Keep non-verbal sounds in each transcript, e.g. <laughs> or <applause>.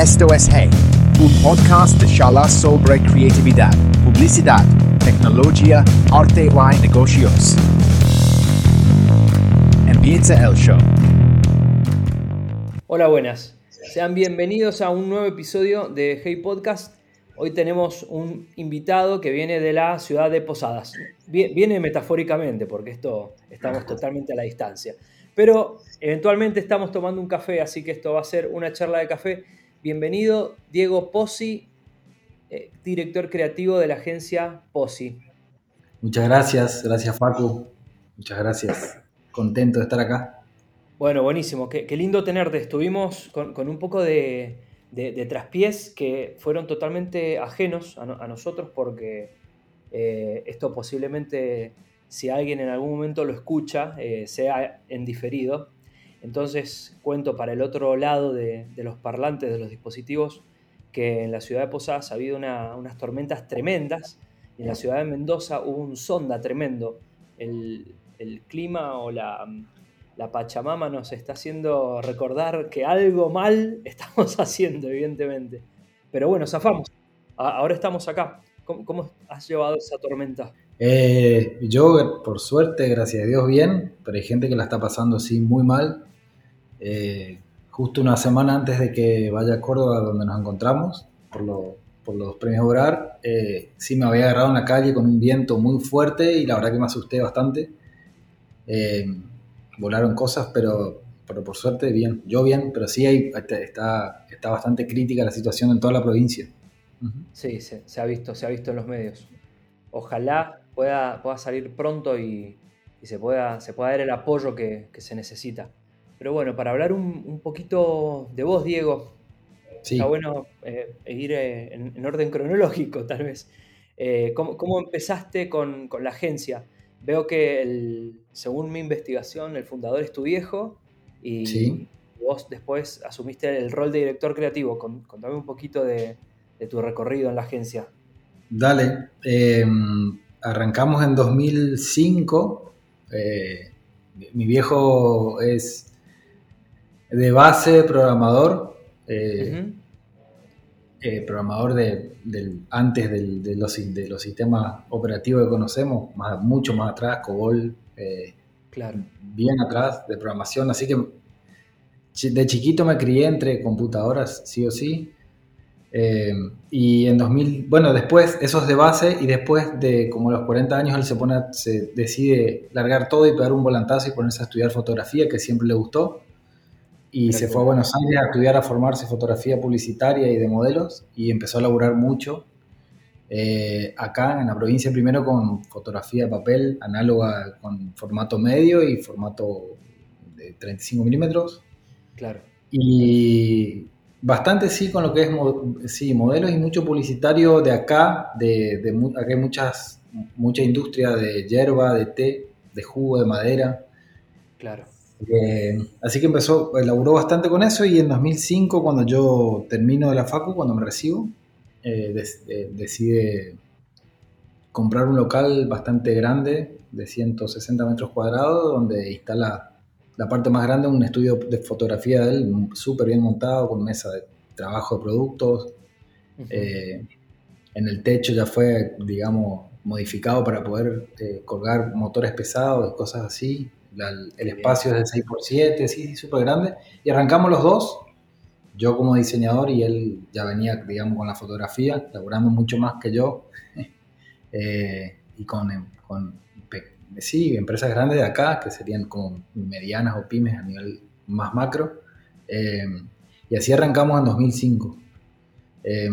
Esto es Hey, un podcast de charlas sobre creatividad, publicidad, tecnología, arte y negocios. Empieza el show. Hola, buenas. Sean bienvenidos a un nuevo episodio de Hey Podcast. Hoy tenemos un invitado que viene de la ciudad de Posadas. Viene metafóricamente porque esto estamos totalmente a la distancia. Pero eventualmente estamos tomando un café, así que esto va a ser una charla de café Bienvenido, Diego Pozzi, eh, director creativo de la agencia Pozzi. Muchas gracias, gracias Facu. Muchas gracias. Contento de estar acá. Bueno, buenísimo. Qué, lindo tenerte. Estuvimos con, un poco de, traspiés que fueron totalmente ajenos a, nosotros porque eh, esto posiblemente, si alguien en algún momento lo escucha, eh, sea en diferido. Entonces cuento para el otro lado de, los parlantes de los dispositivos que en la ciudad de Posadas ha habido unas tormentas tremendas y en la ciudad de Mendoza hubo un sonda tremendo. El, clima o la, Pachamama nos está haciendo recordar que algo mal <laughs> estamos haciendo, evidentemente. Pero bueno, zafamos. Ahora estamos acá. ¿Cómo, has llevado esa tormenta? Eh, yo, por suerte, gracias a Dios, bien, pero hay gente que la está pasando así muy mal. Eh, justo una semana antes de que vaya a Córdoba, donde nos encontramos, por, los premios Obrar, eh, sí me había agarrado en la calle con un viento muy fuerte y la verdad que me asusté bastante. Eh, volaron cosas, pero, por suerte bien. Yo bien, pero sí hay, está, está bastante crítica la situación en toda la provincia. Sí, se, ha visto, se ha visto en los medios. Ojalá pueda, salir pronto y, se pueda dar el apoyo que se necesita. Pero bueno, para hablar un, poquito de vos, Diego, está bueno eh, ir eh, en, orden cronológico, tal vez. Eh, ¿cómo, empezaste con, la agencia? Veo que, según mi investigación, el fundador es tu viejo y vos después asumiste el rol de director creativo. contame un poquito de, de tu recorrido en la agencia. Dale, em, arrancamos en 2005. mi viejo es de base programador, eh, eh, programador de, del, antes de, los, de los sistemas operativos que conocemos, más, mucho más atrás, COBOL, eh, claro. bien atrás de programación, así que de chiquito me crié entre computadoras, sí o sí. y en 2000, bueno, después, eso es de base, y después de como los 40 años, él se, pone, se decide largar todo y pegar un volantazo y ponerse a estudiar fotografía, que siempre le gustó y se fue a Buenos Aires a estudiar, a formarse fotografía publicitaria y de modelos y empezó a laburar mucho eh, acá en la provincia primero con fotografía de papel análoga con formato medio y formato de 35 milímetros. Claro. Y bastante sí con lo que es sí, modelos y mucho publicitario de acá, de, de acá hay muchas, mucha industria de hierba, de té, de jugo, de madera. Claro. Eh, así que empezó, elaboró bastante con eso y en 2005, cuando yo termino de la facu, cuando me recibo, eh, decide comprar un local bastante grande de 160 metros cuadrados donde instala la parte más grande, un estudio de fotografía de él, súper bien montado, con mesa de trabajo de productos. Eh, en el techo ya fue, digamos, modificado para poder colgar motores pesados y cosas así el espacio es de 6x7, sí, súper grande. Y arrancamos los dos, yo como diseñador y él ya venía, digamos, con la fotografía, laburando mucho más que yo. <laughs> Eh, y con, con, sí, empresas grandes de acá, que serían como medianas o pymes a nivel más macro. Eh, y así arrancamos en 2005. Eh,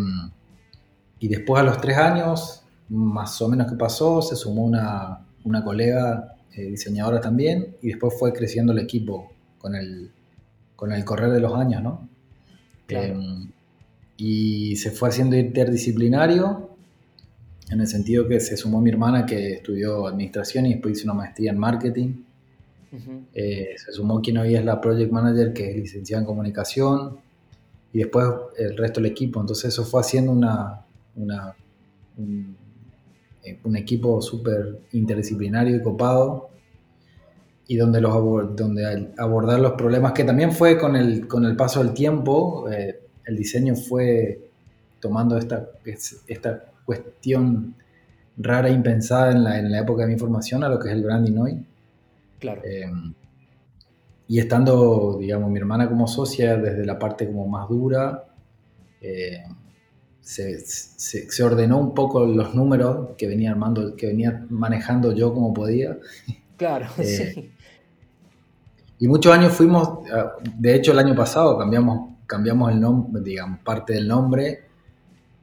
y después a los tres años, más o menos que pasó, se sumó una, una colega eh, diseñadora también, y después fue creciendo el equipo con el, con el correr de los años, ¿no? Em, y se fue haciendo interdisciplinario, en el sentido que se sumó mi hermana que estudió administración y después hizo una maestría en marketing. Eh, se sumó quien hoy es la project manager, que es licenciada en comunicación, y después el resto del equipo. Entonces eso fue haciendo una, una eh, un equipo súper interdisciplinario y copado y donde, los donde abordar los problemas, que también fue con el, con el paso del tiempo, eh, el diseño fue tomando esta, esta cuestión rara e impensada en la, en la época de mi formación a lo que es el branding hoy. Claro. Eh, y estando, digamos, mi hermana como socia desde la parte como más dura, eh, se, se, ordenó un poco los números que venía armando, que venía manejando yo como podía. Claro, eh, sí. Y muchos años fuimos, de hecho el año pasado cambiamos, cambiamos el nombre, digamos, parte del nombre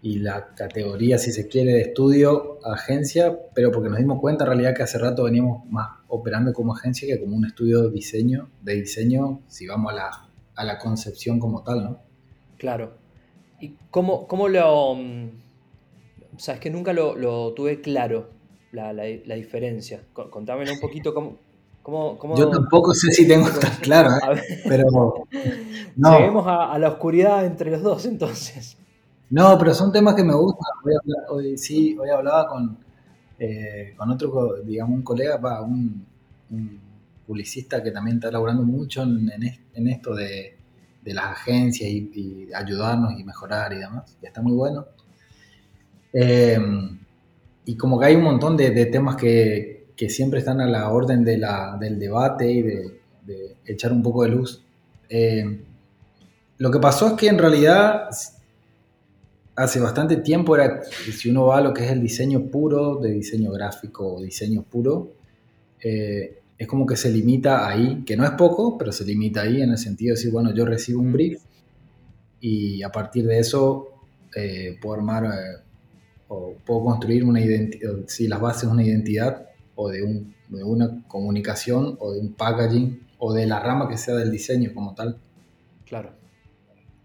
y la categoría, si se quiere, de estudio agencia, pero porque nos dimos cuenta en realidad que hace rato veníamos más operando como agencia que como un estudio de diseño, de diseño, si vamos a la, a la concepción como tal, ¿no? Claro. ¿Y cómo, cómo lo... Mm, o sea, es que nunca lo, lo tuve claro, la, la, la, diferencia. Contámelo un poquito cómo, cómo, cómo... Yo tampoco sé si tengo tan claro, ¿eh? <laughs> pero... <laughs> No. Lleguemos a, a la oscuridad entre los dos entonces. No, pero son temas que me gustan. Hoy, sí, hoy hablaba con, eh, con otro, digamos, un colega, un, publicista que también está laburando mucho en, en esto de, de, las agencias y, ayudarnos y mejorar y demás. Y está muy bueno. Eh, y como que hay un montón de, temas que, siempre están a la orden de la, del debate y de, de, echar un poco de luz. Eh, lo que pasó es que en realidad hace bastante tiempo era, si uno va a lo que es el diseño puro, de diseño gráfico o diseño puro, eh, es como que se limita ahí, que no es poco, pero se limita ahí en el sentido de decir, bueno, yo recibo un brief y a partir de eso eh, puedo armar eh, o puedo construir una identidad, si las bases de una identidad o de, un, de una comunicación o de un packaging o de la rama que sea del diseño como tal. Claro.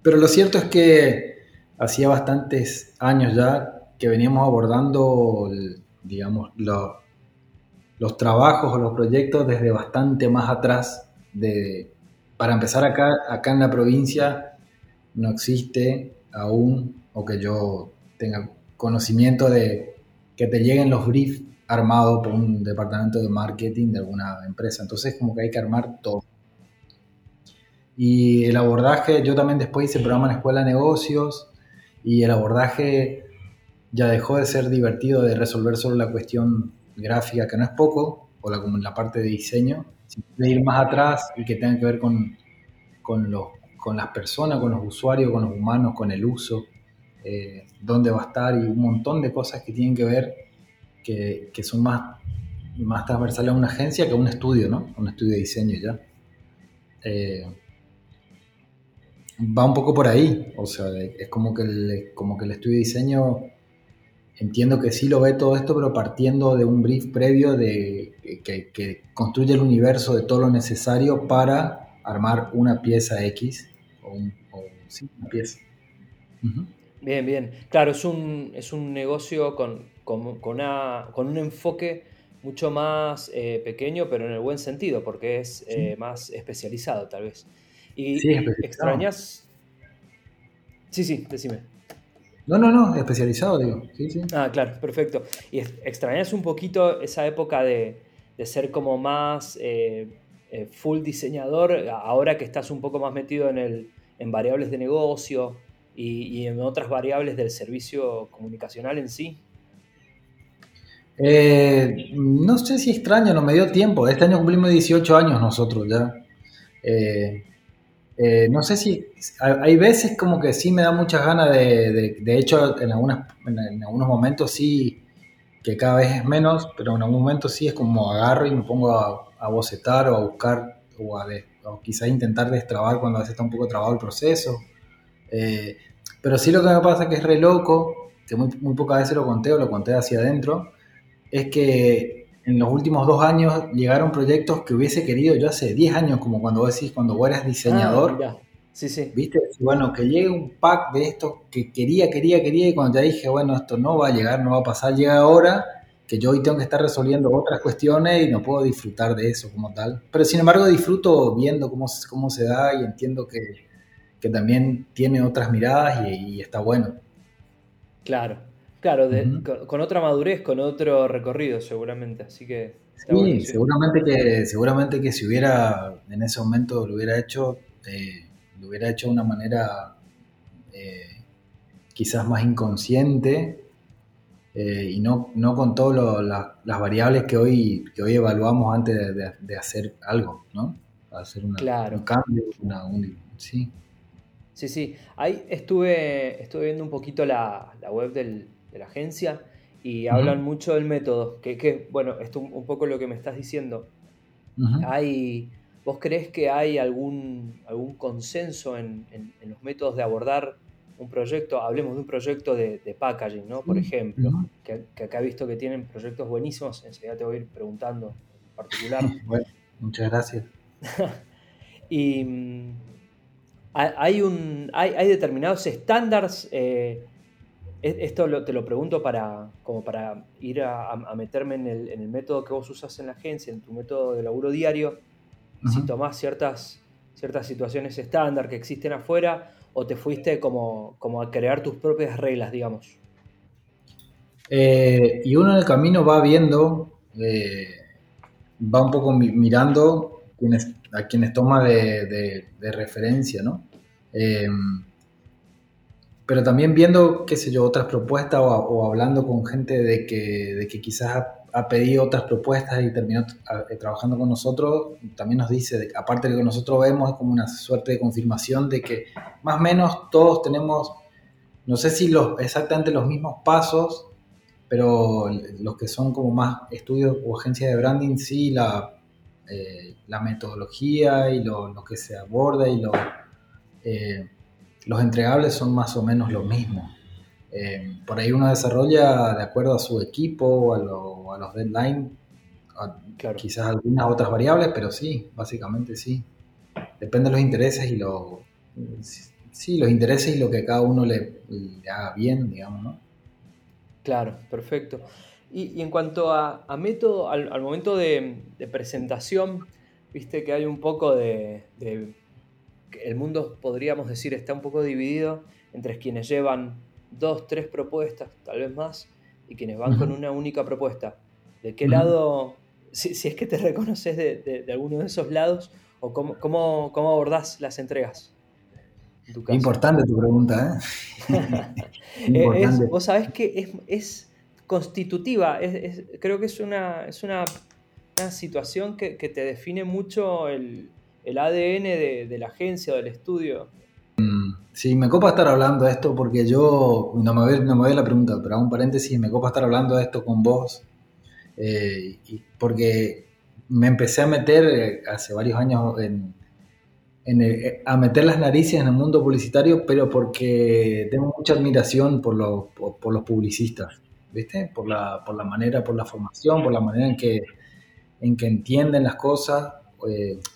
Pero lo cierto es que hacía bastantes años ya que veníamos abordando, digamos, los trabajos o los proyectos desde bastante más atrás. De, para empezar acá, acá en la provincia no existe aún, o que yo tenga conocimiento de que te lleguen los briefs armados por un departamento de marketing de alguna empresa. Entonces como que hay que armar todo. Y el abordaje, yo también después hice programa en Escuela de Negocios, y el abordaje ya dejó de ser divertido de resolver solo la cuestión gráfica, que no es poco, o la, la parte de diseño, de ir más atrás y que tenga que ver con, con, los, con las personas, con los usuarios, con los humanos, con el uso, eh, dónde va a estar y un montón de cosas que tienen que ver que, que son más, más transversales a una agencia que a un estudio, ¿no? Un estudio de diseño ya. Eh, va un poco por ahí. O sea, es como que el, como que el estudio de diseño entiendo que sí lo ve todo esto, pero partiendo de un brief previo de que, construye el universo de todo lo necesario para armar una pieza X o, un, sí, una pieza. Bien, bien. Claro, es un, es un negocio con, con, con, un enfoque mucho más eh, pequeño, pero en el buen sentido, porque es eh, más especializado tal vez. Y sí, extrañas. Sí, sí, decime. No, no, no, especializado, digo. Sí, sí. Ah, claro, perfecto. Y extrañas un poquito esa época de, ser como más eh, eh, full diseñador, ahora que estás un poco más metido en, el, en variables de negocio y, en otras variables del servicio comunicacional en sí. Eh, no sé si extraño, no me dio tiempo. Este año cumplimos 18 años nosotros ya. Eh, no sé si hay veces como que sí me da muchas ganas de, de, hecho en, algunas, en, algunos momentos sí, que cada vez es menos, pero en algún momento sí es como agarro y me pongo a, a bocetar o a buscar o, a o quizás intentar destrabar cuando a veces está un poco trabado el proceso. Eh, pero sí lo que me pasa que es re loco, que muy, muy pocas veces lo conté o lo conté hacia adentro, es que en los últimos dos años llegaron proyectos que hubiese querido yo hace 10 años, como cuando vos decís, cuando vos eras diseñador. Ah, sí, sí. ¿Viste? Bueno, que llegue un pack de esto que quería, quería, quería, y cuando ya dije, bueno, esto no va a llegar, no va a pasar, llega ahora, que yo hoy tengo que estar resolviendo otras cuestiones y no puedo disfrutar de eso como tal. Pero sin embargo disfruto viendo cómo, cómo se da y entiendo que, que también tiene otras miradas y, y está bueno. Claro, Claro, con, otra madurez, con otro recorrido seguramente, así que... Sí, seguramente que seguramente que si hubiera en ese momento lo hubiera hecho, eh, lo hubiera hecho de una manera eh, quizás más inconsciente eh, y no, no con todas las variables que hoy, que hoy evaluamos antes de, hacer algo, ¿no? Hacer un cambio, sí. Sí, sí. Ahí estuve, estuve viendo un poquito la, web de la agencia y hablan mucho del método, que, que bueno, esto un, poco lo que me estás diciendo. Hay, ¿Vos crees que hay algún, algún consenso en, los métodos de abordar un proyecto? Hablemos de un proyecto de, packaging, ¿no? Por ejemplo, que, acá he visto que tienen proyectos buenísimos, enseguida te voy a ir preguntando en particular. <laughs> bueno, muchas gracias. <laughs> y mm, hay, un, hay, determinados estándares, eh, esto te lo pregunto para, como para ir a, meterme en el, en el, método que vos usas en la agencia, en tu método de laburo diario, si tomás ciertas, ciertas situaciones estándar que existen afuera o te fuiste como, como a crear tus propias reglas, digamos. Eh, y uno en el camino va viendo, eh, va un poco mirando a quienes toma de, referencia, ¿no? Eh, pero también viendo, qué sé yo, otras propuestas o, hablando con gente de que, de que quizás ha pedido otras propuestas y terminó eh, trabajando con nosotros, también nos dice, aparte de lo que nosotros vemos, es como una suerte de confirmación de que más o menos todos tenemos, no sé si los, exactamente los mismos pasos, pero los que son como más estudios o agencias de branding, sí, la, eh, la metodología y lo, lo, que se aborda y lo, eh, los entregables son más o menos lo mismo. Eh, por ahí uno desarrolla de acuerdo a su equipo o a, los deadlines, quizás algunas otras variables, pero sí, básicamente sí. Depende de los intereses y lo, sí, los intereses y lo que cada uno le, haga bien, digamos, ¿no? Claro, perfecto. Y, en cuanto a, método, al, momento de, presentación, viste que hay un poco de, de, El mundo, podríamos decir, está un poco dividido entre quienes llevan dos, tres propuestas, tal vez más, y quienes van con una única propuesta. ¿De qué lado, si, es que te <laughs> reconoces de, alguno de esos lados, o cómo, cómo, cómo abordás las entregas? Importante tu pregunta, ¿eh? <laughs> vos sabés que es, constitutiva, creo que es una, es una, situación que, te define mucho el, ADN de, de, la agencia o del estudio. Sí, me copa estar hablando de esto porque yo, no me voy, no me la pregunta, pero hago un paréntesis, me copa estar hablando de esto con vos, eh, porque me empecé a meter eh, hace varios años en, eh, a meter las narices en el mundo publicitario, pero porque tengo mucha admiración por los, por, los publicistas, ¿viste? Por la, por la manera, por la formación, por la manera en que, en que entienden las cosas,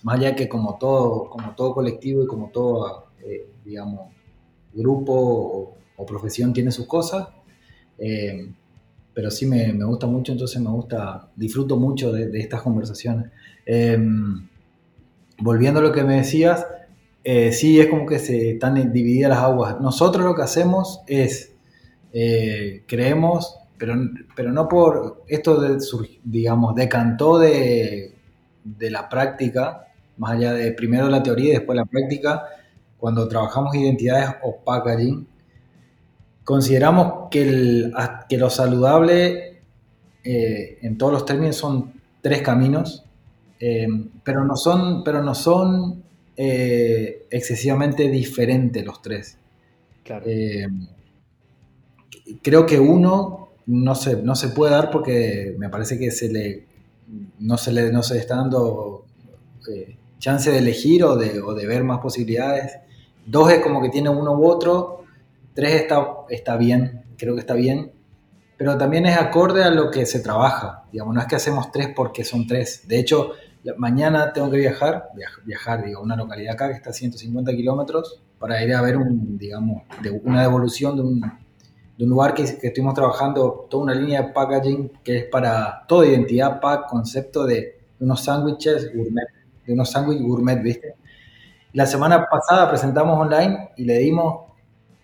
más allá que como todo, como todo colectivo y como todo digamos, grupo o, profesión tiene sus cosas, eh, pero sí me, gusta mucho, entonces me gusta, disfruto mucho de, estas conversaciones. Volviendo a lo que me decías, eh, sí es como que se están divididas las aguas. Nosotros lo que hacemos es, eh, creemos, pero, pero no por esto, de, digamos, decantó de, de la práctica, más allá de primero la teoría y después la práctica, cuando trabajamos identidades o packaging, consideramos que, que lo saludable eh, en todos los términos son tres caminos, eh, pero no son, pero no son eh, excesivamente diferentes los tres. creo que uno no se, no se puede dar porque me parece que se le, no, se le, no se está dando chance de elegir o de, o de ver más posibilidades. Dos es como que tiene uno u otro. Tres está, está bien, creo que está bien. Pero también es acorde a lo que se trabaja. Digamos, no es que hacemos tres porque son tres. De hecho, mañana tengo que viajar, viajar, digo, a una localidad acá que está a 150 kilómetros para ir a ver un, digamos, de una devolución de un, de un lugar que, que, estuvimos trabajando, toda una línea de packaging que es para toda identidad, pack, concepto de unos sándwiches gourmet, de unos sándwiches gourmet, ¿viste? La semana pasada presentamos online y le dimos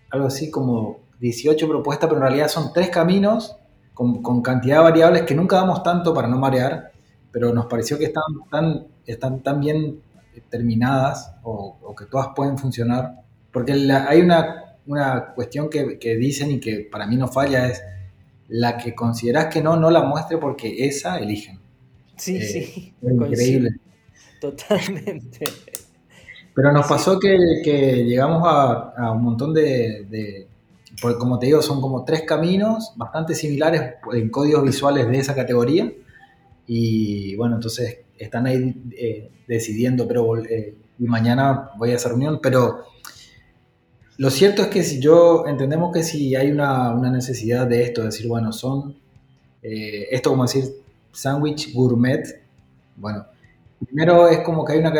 algo así como 18 propuestas, pero en realidad son tres caminos con, cantidad de variables que nunca damos tanto para no marear, pero nos pareció que están tan, están tan bien terminadas o, que todas pueden funcionar, porque hay una, una cuestión que, que, dicen y que para mí no falla es la que consideras que no, no la muestre porque esa eligen. Sí, eh, sí. increíble. Totalmente. Pero nos pasó que, que llegamos a, a, un montón de, de, como te digo, son como tres caminos bastante similares en códigos visuales de esa categoría. Y bueno, entonces están ahí eh, decidiendo, pero eh, y mañana voy a esa reunión, pero lo cierto es que si yo entendemos que si hay una, una necesidad de esto, decir, bueno, son eh, esto como decir sándwich gourmet, bueno, primero es como que hay, una,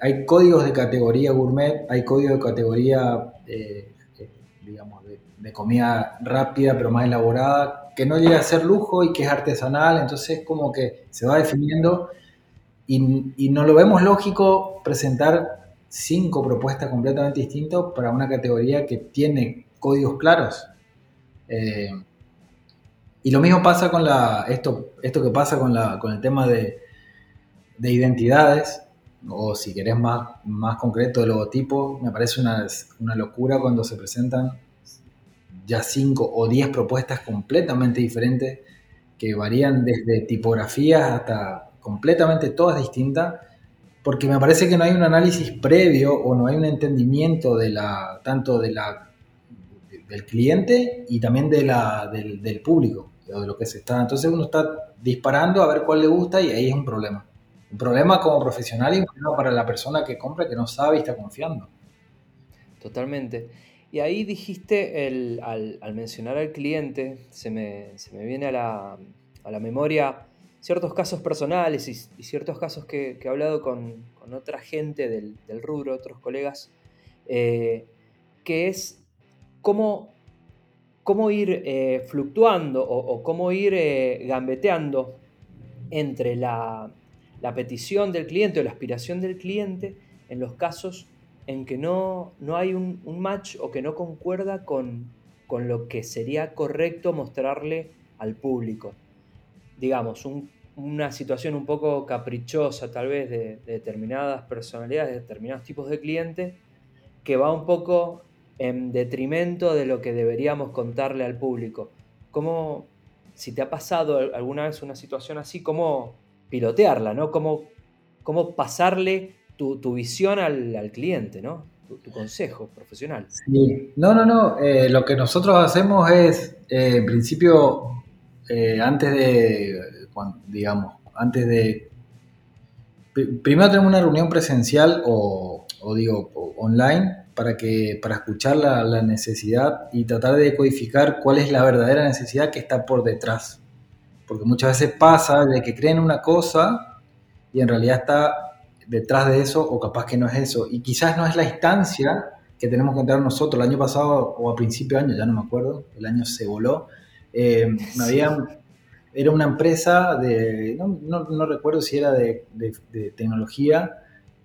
hay códigos de categoría gourmet, hay códigos de categoría, eh, eh, digamos, de, de, comida rápida pero más elaborada, que no llega a ser lujo y que es artesanal, entonces como que se va definiendo y, y no lo vemos lógico presentar cinco propuestas completamente distintas para una categoría que tiene códigos claros. Eh, y lo mismo pasa con la, esto, esto que pasa con, la, con el tema de, de identidades, o si querés más, más concreto, de logotipo, me parece una, una locura cuando se presentan ya cinco o diez propuestas completamente diferentes que varían desde tipografías hasta completamente todas distintas porque me parece que no hay un análisis previo o no hay un entendimiento de la, tanto de la, del cliente y también de la, del, del público, o de lo que se está. Entonces uno está disparando a ver cuál le gusta y ahí es un problema. Un problema como profesional y un problema para la persona que compra que no sabe y está confiando. Totalmente. Y ahí dijiste, el, al, al, mencionar al cliente, se me, se me viene a la, a la memoria ciertos casos personales y, ciertos casos que, he hablado con, otra gente del, rubro, otros colegas, eh, que es cómo, cómo ir eh, fluctuando o, cómo ir eh, gambeteando entre la, petición del cliente o la aspiración del cliente en los casos en que no, no hay un, un, match o que no concuerda con, con lo que sería correcto mostrarle al público digamos, una situación un poco caprichosa tal vez de, determinadas personalidades, de determinados tipos de clientes, que va un poco en detrimento de lo que deberíamos contarle al público. ¿Cómo, si te ha pasado alguna vez una situación así, cómo pilotearla, ¿no? Cómo, cómo pasarle tu, visión al, cliente, ¿no? Tu, consejo profesional. Sí. No, no, no. Eh, lo que nosotros hacemos es, eh, en principio, eh, antes de, digamos, antes de... Primero tenemos una reunión presencial o, digo, online para, que, para escuchar la, la, necesidad y tratar de decodificar cuál es la verdadera necesidad que está por detrás. Porque muchas veces pasa de que creen una cosa y en realidad está detrás de eso o capaz que no es eso. Y quizás no es la instancia que tenemos que entrar nosotros. El año pasado o a principio de año, ya no me acuerdo, el año se voló, eh, <laughs> era una empresa de, no, no, recuerdo si era de, de, tecnología,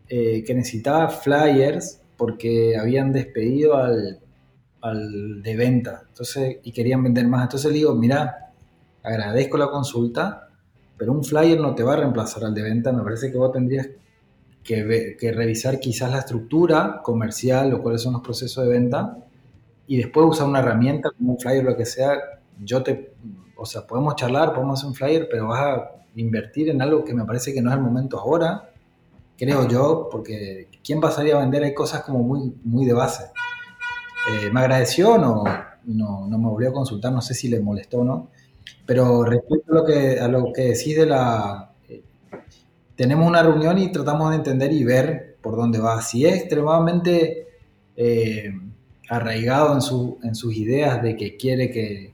eh, que necesitaba flyers porque habían despedido al, al, de venta. Entonces, y querían vender más. Entonces le digo, mira, agradezco la consulta, pero un flyer no te va a reemplazar al de venta, me parece que vos tendrías que, que revisar quizás la estructura comercial o cuáles son los procesos de venta y después usar una herramienta como un flyer o lo que sea yo te, o sea, podemos charlar, podemos hacer un flyer, pero vas a invertir en algo que me parece que no es el momento ahora, creo yo, porque ¿quién pasaría a vender? Hay cosas como muy, muy de base. Eh, me agradeció, no, no, no, me volvió a consultar, no sé si le molestó o no, pero respecto a lo que, a lo que decís de la... Eh, tenemos una reunión y tratamos de entender y ver por dónde va. Si es extremadamente eh, arraigado en, su, en sus ideas de que quiere que,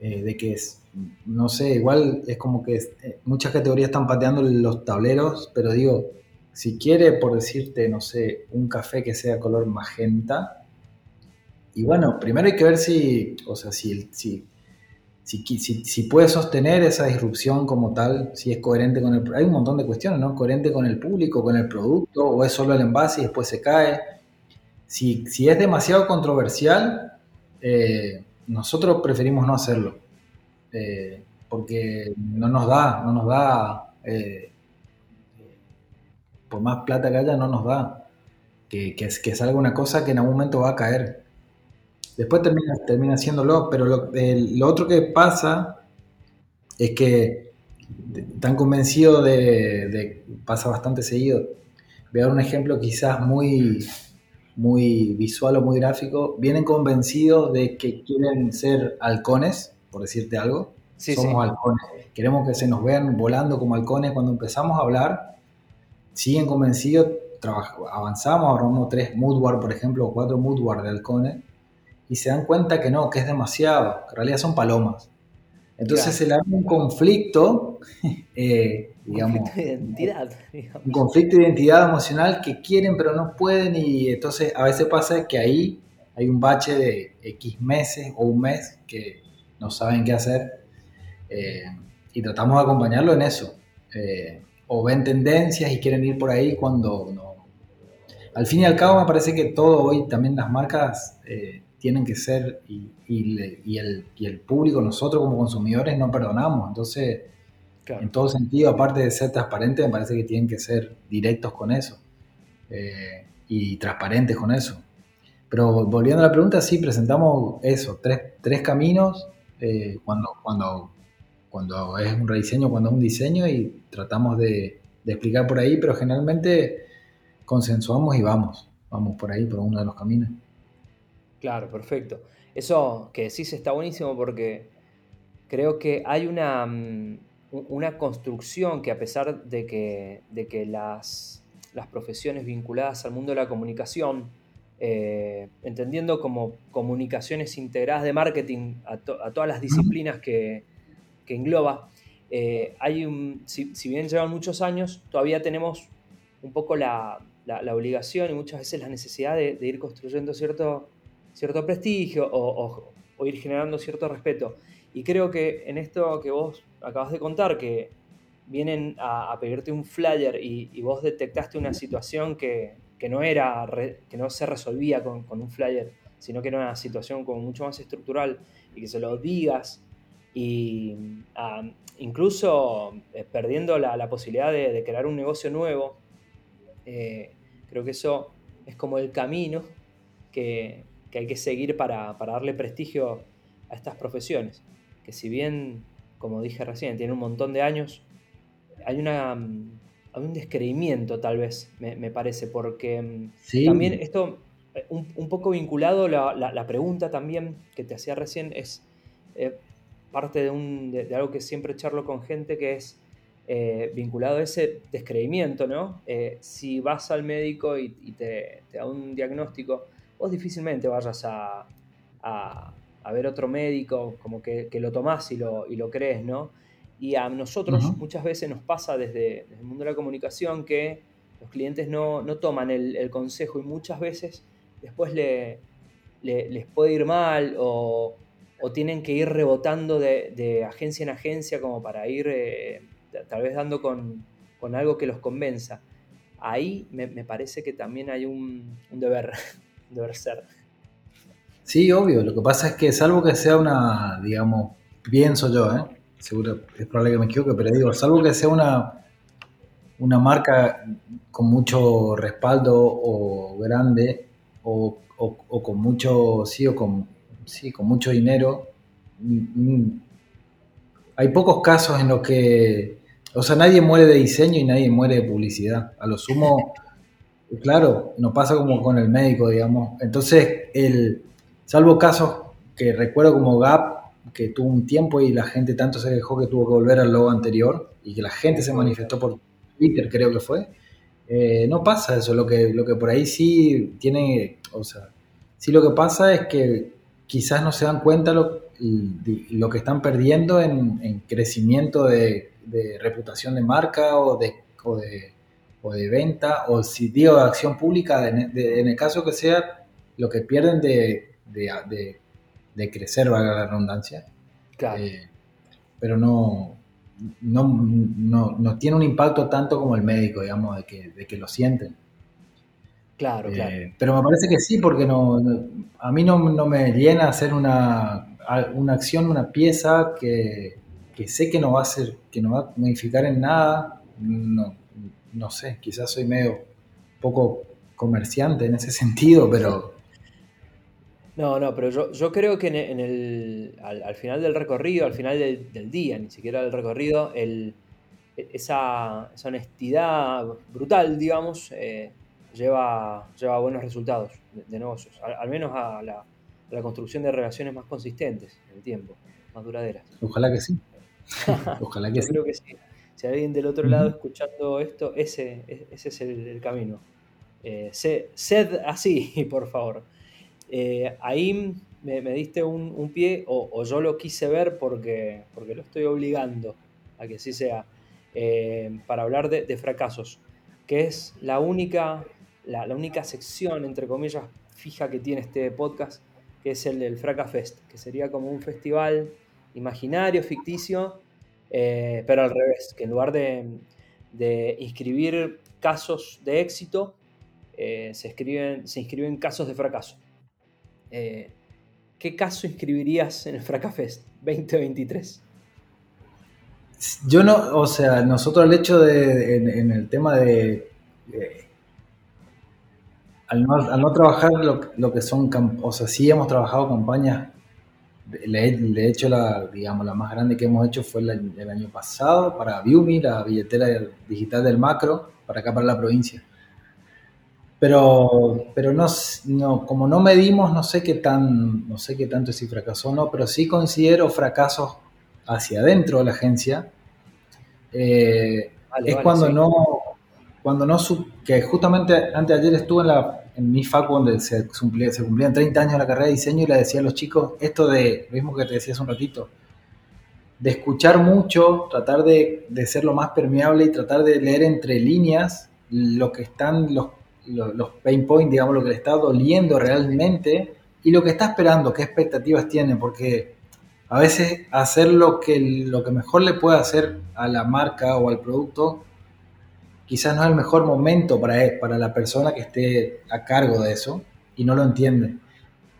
eh, de que es, no sé, igual es como que eh, muchas categorías están pateando los tableros, pero digo, si quiere, por decirte, no sé, un café que sea color magenta, y bueno, primero hay que ver si, o sea, si, si, si, si, puede sostener esa disrupción como tal, si es coherente con el... Hay un montón de cuestiones, ¿no? Coherente con el público, con el producto, o es solo el envase y después se cae. Si, si es demasiado controversial, eh, nosotros preferimos no hacerlo, eh, porque no nos da, no nos da, eh, por más plata que haya, no nos da que, que, que salga una cosa que en algún momento va a caer. después termina, termina haciéndolo, pero lo, lo otro que pasa es que están convencidos de, de, pasa bastante seguido. Voy a dar un ejemplo quizás muy, muy visual o muy gráfico. Vienen convencidos de que quieren ser halcones, por decirte algo. Somos halcones. Queremos que se nos vean volando como halcones cuando empezamos a hablar. Siguen convencidos, avanzamos, ahorramos tres moodboard, por ejemplo, o cuatro moodboard de halcones, y se dan cuenta que no, que es demasiado, que en realidad son palomas. Entonces se le da un conflicto, <laughs> eh, digamos, conflicto de identidad, un conflicto de identidad emocional que quieren pero no pueden y entonces a veces pasa que ahí hay un bache de X meses o un mes que no saben qué hacer eh, y tratamos de acompañarlo en eso. Eh, o ven tendencias y quieren ir por ahí cuando no. Al fin y al cabo me parece que todo hoy, también las marcas tienen que ser, y, y, el, y, el, público, nosotros como consumidores, no perdonamos. Entonces, en todo sentido, aparte de ser transparentes, me parece que tienen que ser directos con eso eh, y transparentes con eso. Pero volviendo a la pregunta, sí, presentamos eso, tres, tres caminos eh, cuando, cuando, cuando es un rediseño, cuando es un diseño y tratamos de, de explicar por ahí, pero generalmente consensuamos y vamos, vamos por ahí, por uno de los caminos. Claro, perfecto. Eso que decís está buenísimo porque creo que hay una, mm, una construcción que a pesar de que, de que las, las, profesiones vinculadas al mundo de la comunicación, eh, entendiendo como comunicaciones integradas de marketing a, todas las disciplinas que, que engloba, eh, hay un, si, bien llevan muchos años, todavía tenemos un poco la, la, obligación y muchas veces la necesidad de, ir construyendo cierto cierto prestigio o, ir generando cierto respeto. Y creo que en esto que vos acabas de contar, que vienen a, pedirte un flyer y, vos detectaste una situación que, no, era, que no se resolvía con, un flyer, sino que era una situación como mucho más estructural y que se lo digas y incluso eh, perdiendo la, posibilidad de, crear un negocio nuevo, eh, creo que eso es como el camino que, que hay que seguir para, darle prestigio a estas profesiones, que si bien, como dije recién, tienen un montón de años, hay, una, mm, un descreimiento tal vez, me, parece, porque mm, también esto, eh, un, poco vinculado, la, la, pregunta también que te hacía recién es eh, parte de, un, de, algo que siempre charlo con gente que es eh, vinculado a ese descreimiento, ¿no? si vas al médico y, te, te da un diagnóstico, vos difícilmente vayas a, ver otro médico, como que, lo tomás y lo, y lo crees, ¿no? Y a nosotros muchas veces nos pasa desde, el mundo de la comunicación que los clientes no, toman el, consejo y muchas veces después le, les puede ir mal o, tienen que ir rebotando de, agencia en agencia como para ir eh, tal vez dando con, algo que los convenza. Ahí me, parece que también hay un, un deber <laughs> deber ser. Sí, obvio. Lo que pasa es que, salvo que sea una, digamos, pienso yo, ¿eh? seguro es probable que me equivoque, pero digo, salvo que sea una, una marca con mucho respaldo o grande o, con mucho, sí, o con, sí, con mucho dinero, mm, mm, hay pocos casos en los que, o sea, nadie muere de diseño y nadie muere de publicidad. A lo sumo <laughs> Claro, no pasa como con el médico, digamos. Entonces, el, salvo casos que recuerdo como Gap, que tuvo un tiempo y la gente tanto se dejó que tuvo que volver al logo anterior y que la gente se manifestó por Twitter, creo que fue. Eh, no pasa eso, lo que, lo que por ahí sí tiene, o sea, sí lo que pasa es que quizás no se dan cuenta lo, lo que están perdiendo en, crecimiento de, de, reputación de marca o de, o de o de venta, o si digo de acción pública, en el caso que sea, lo que pierden de, de, crecer, valga la redundancia. Claro. Eh, pero no, no, no, tiene un impacto tanto como el médico, digamos, de que, de que lo sienten. Claro, eh, claro. Pero me parece que sí, porque no, a mí no, me llena hacer una, una acción, una pieza que, que, sé que no va a ser, que no va a modificar en nada. No, no sé, quizás soy medio poco comerciante en ese <laughs> sentido, pero... No, no, pero yo, yo creo que en el, al, final del recorrido, al final del, día, ni siquiera del recorrido, el, esa, honestidad brutal, digamos, eh, lleva, lleva buenos resultados de, negocios, al, menos a la, construcción de relaciones más consistentes en el tiempo, más duraderas. Ojalá que sí. <laughs> Ojalá que sí. Creo que sí. Si alguien del otro lado escuchando esto, ese, ese es el, camino. Eh, sed así, <laughs> por favor. Eh, ahí me, diste un, pie, o, yo lo quise ver porque, porque lo estoy obligando a que así sea, eh, para hablar de, fracasos, que es la única, la, única sección, entre comillas, fija que tiene este podcast, que es el del Fracafest, que sería como un festival imaginario, ficticio, eh, pero al revés, que en lugar de, de inscribir casos de éxito, se, escriben, se inscriben casos de fracaso. Eh, ¿qué caso inscribirías en el Fracafest 2023? Yo no, o sea, nosotros el hecho de, en, el tema de, al, no, trabajar lo, que son, o sea, sí hemos trabajado campañas, de, hecho la, digamos, la más grande que hemos hecho fue el, el año pasado para Viumi, la billetera digital del macro, para acá, para la provincia. Pero, pero no, no, como no medimos, no sé qué tan, no sé qué tanto si fracasó o no, pero sí considero fracasos hacia adentro de la agencia. Eh, es cuando no, cuando no, que justamente antes de ayer estuve en, la, en mi facu donde se, cumplía, se cumplían 30 años de la carrera de diseño y le decía a los chicos esto de, lo mismo que te decía hace un ratito, de escuchar mucho, tratar de, de ser lo más permeable y tratar de leer entre líneas lo que están los los pain points, digamos, lo que le está doliendo realmente y lo que está esperando, qué expectativas tiene, porque a veces hacer lo que, lo que mejor le puede hacer a la marca o al producto, quizás no es el mejor momento para, para la persona que esté a cargo de eso y no lo entiende.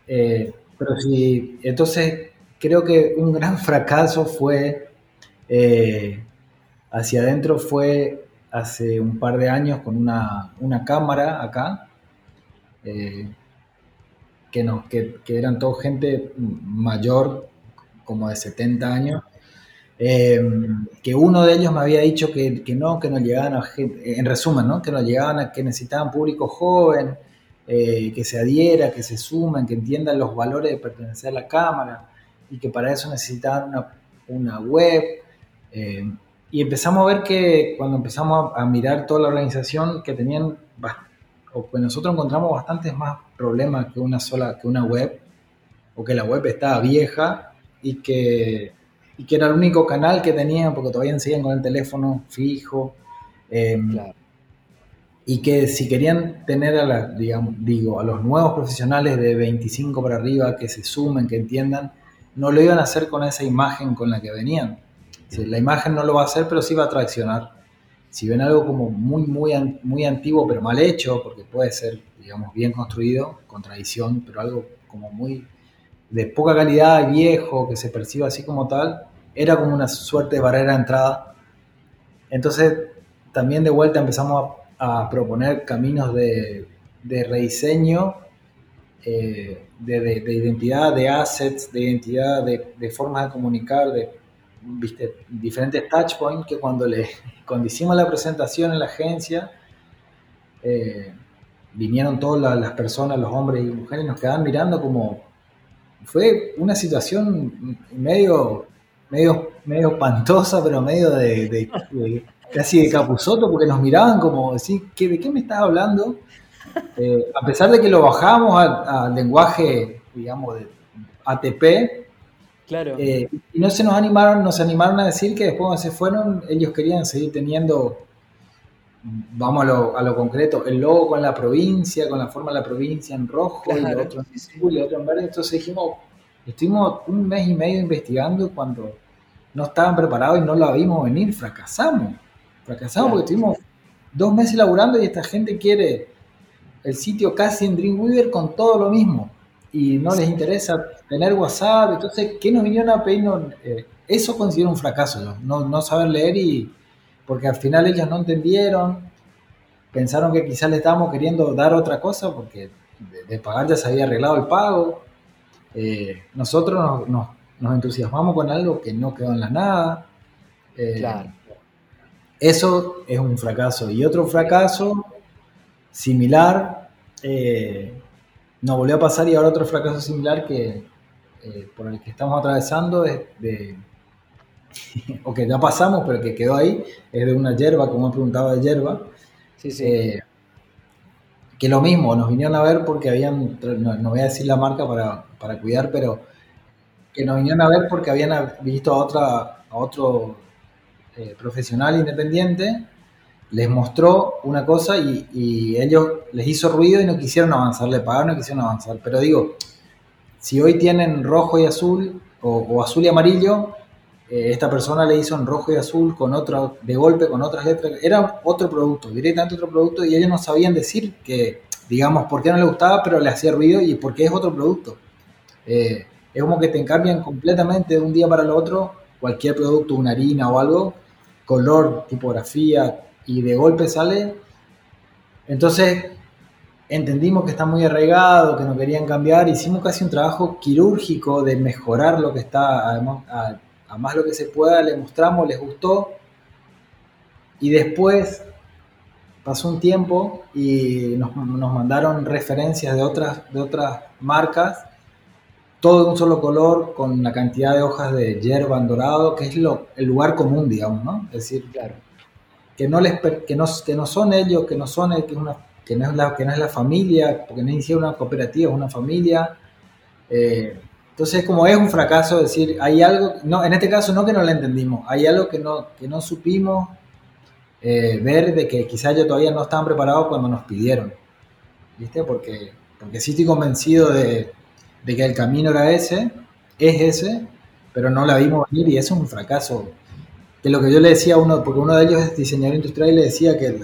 Eh, pero sí, entonces creo que un gran <laughs> fracaso fue, eh, hacia adentro fue hace un par de años con una, cámara acá, eh, que, no, que, eran todo gente mayor, como de 70 años, eh, que uno de ellos me había dicho que, no, que no llegaban a gente, en resumen, ¿no? que no llegaban a que necesitaban público joven, eh, que se adhiera, que se sumen, que entiendan los valores de pertenecer a la cámara y que para eso necesitaban una, una web. Y empezamos a ver que cuando empezamos a, mirar toda la organización, que tenían, o que nosotros encontramos bastantes más problemas que una sola, que una web, o que la web estaba vieja y que, y que era el único canal que tenían, porque todavía siguen con el teléfono fijo. Em, y que si querían tener a, la, digamos, digo, a los nuevos profesionales de 25 para arriba que se sumen, que entiendan, no lo iban a hacer con esa imagen con la que venían la imagen no lo va a hacer, pero sí va a traccionar. Si ven algo como muy, muy, muy antiguo, pero mal hecho, porque puede ser, digamos, bien construido, con tradición, pero algo como muy de poca calidad, viejo, que se perciba así como tal, era como una suerte de barrera de entrada. Entonces, también de vuelta empezamos a, proponer caminos de, rediseño, eh, de, identidad, de assets, de identidad, de, de formas de comunicar, de viste, diferentes touch points que cuando, le, <laughs> cuando hicimos la presentación en la agencia, eh, vinieron todas las personas, los hombres y mujeres, nos quedaban mirando como... Fue una situación medio, medio, medio pantosa, pero medio de, casi de capuzoto, porque nos miraban como decir, ¿qué, ¿de qué me estás hablando? Eh, a pesar de que lo bajamos al lenguaje, digamos, de ATP, Claro. Eh, y no se nos animaron, nos animaron a decir que después cuando se fueron, ellos querían seguir teniendo, vamos a lo, concreto, el logo con la provincia, con la forma de la provincia en rojo y el otro en azul y otro en verde. Entonces dijimos, estuvimos un mes y medio investigando cuando no estaban preparados y no lo vimos venir, fracasamos. Fracasamos porque estuvimos dos meses laburando y esta gente quiere el sitio casi en Dreamweaver con todo lo mismo y no les interesa tener WhatsApp. Entonces, ¿qué nos vinieron a pedir? Eh, eso considero un fracaso, ¿no? no saber leer y porque al final ellos no entendieron, pensaron que quizás le estábamos queriendo dar otra cosa porque de, pagar ya se había arreglado el pago. Eh, nosotros nos, entusiasmamos con algo que no quedó en la nada. Eh, claro. Eso es un fracaso. Y otro fracaso similar, eh, nos volvió a pasar y ahora otro fracaso similar que por el que estamos atravesando es de, <laughs> o que ya pasamos, pero que quedó ahí, es de una hierba, como he preguntaba de hierba. Sí, sí que lo mismo, nos vinieron a ver porque habían, no, voy a decir la marca para, cuidar, pero que nos vinieron a ver porque habían visto a, otra, a otro eh, profesional independiente, les mostró una cosa y, ellos les hizo ruido y no quisieron avanzar, le pagaron y no quisieron avanzar. Pero digo, si hoy tienen rojo y azul, o azul y amarillo, eh, esta persona le hizo en rojo y azul con otro, de golpe con otras letras, era otro producto, directamente otro producto, y ellos no sabían decir que, digamos, por qué no le gustaba, pero le hacía ruido y por qué es otro producto. Eh, es como que te cambian completamente de un día para el otro cualquier producto, una harina o algo, color, tipografía, y de golpe sale. Entonces entendimos que está muy arraigado, que no querían cambiar, hicimos casi un trabajo quirúrgico de mejorar lo que está, además, a más lo que se pueda, le mostramos, les gustó. Y después pasó un tiempo y nos, mandaron referencias de otras, de otras marcas, todo de un solo color, con la cantidad de hojas de hierba en dorado, que es lo, el lugar común, digamos, ¿no? Es decir, claro. que, no les, que, no, que no son ellos, que no son que, una, que, no es la, que no es la familia, porque no una cooperativa, es una familia. Eh, entonces, como es un fracaso decir, hay algo, no, en este caso no que no lo entendimos, hay algo que no, que no supimos eh, ver de que quizás ellos todavía no estaban preparados cuando nos pidieron. ¿Viste? Porque, porque sí estoy convencido de, que el camino era ese, es ese, pero no la vimos venir y eso es un fracaso. Que lo que yo le decía a uno, porque uno de ellos es diseñador industrial y le decía que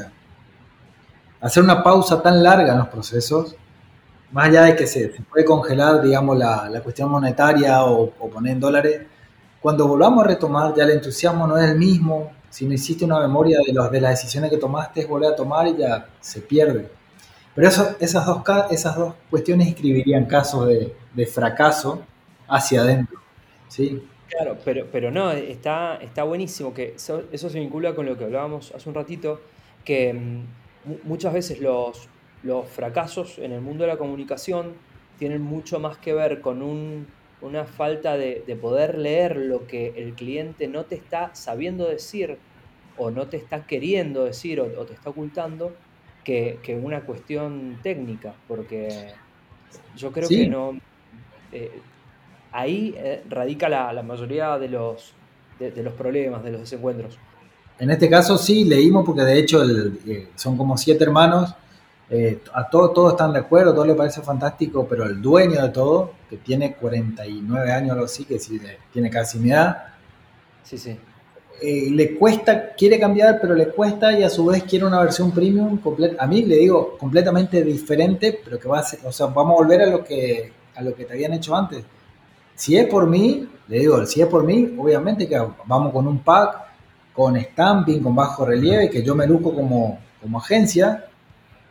hacer una pausa tan larga en los procesos más allá de que se, puede congelar, digamos, la, la cuestión monetaria o, poner en dólares, cuando volvamos a retomar, ya el entusiasmo no es el mismo. Si no hiciste una memoria de, los, de las decisiones que tomaste, es volver a tomar y ya se pierde. Pero eso, esas, dos, esas dos cuestiones escribirían casos de, de fracaso hacia adentro. ¿sí? Claro, pero, pero no, está, está buenísimo que eso, eso se vincula con lo que hablábamos hace un ratito, que mm, muchas veces los, los fracasos en el mundo de la comunicación tienen mucho más que ver con una falta de, poder leer lo que el cliente no te está sabiendo decir o no te está queriendo decir o, te está ocultando que, una cuestión técnica, porque yo creo que no... Eh, ahí eh, radica la, mayoría de los, de, los problemas, de los desencuentros. En este caso sí, leímos porque de hecho eh, son como siete hermanos eh, a todos todos están de acuerdo, todo le parece fantástico, pero el dueño de todo, que tiene 49 años o algo así, que sí, tiene casi mi edad, sí, sí. Eh, le cuesta, quiere cambiar, pero le cuesta y a su vez quiere una versión premium. A mí le digo completamente diferente, pero que va a ser, o sea, vamos a volver a lo que a lo que te habían hecho antes. Si es por mí, le digo, si es por mí, obviamente que vamos con un pack, con stamping, con bajo relieve, que yo me luzco como, como agencia,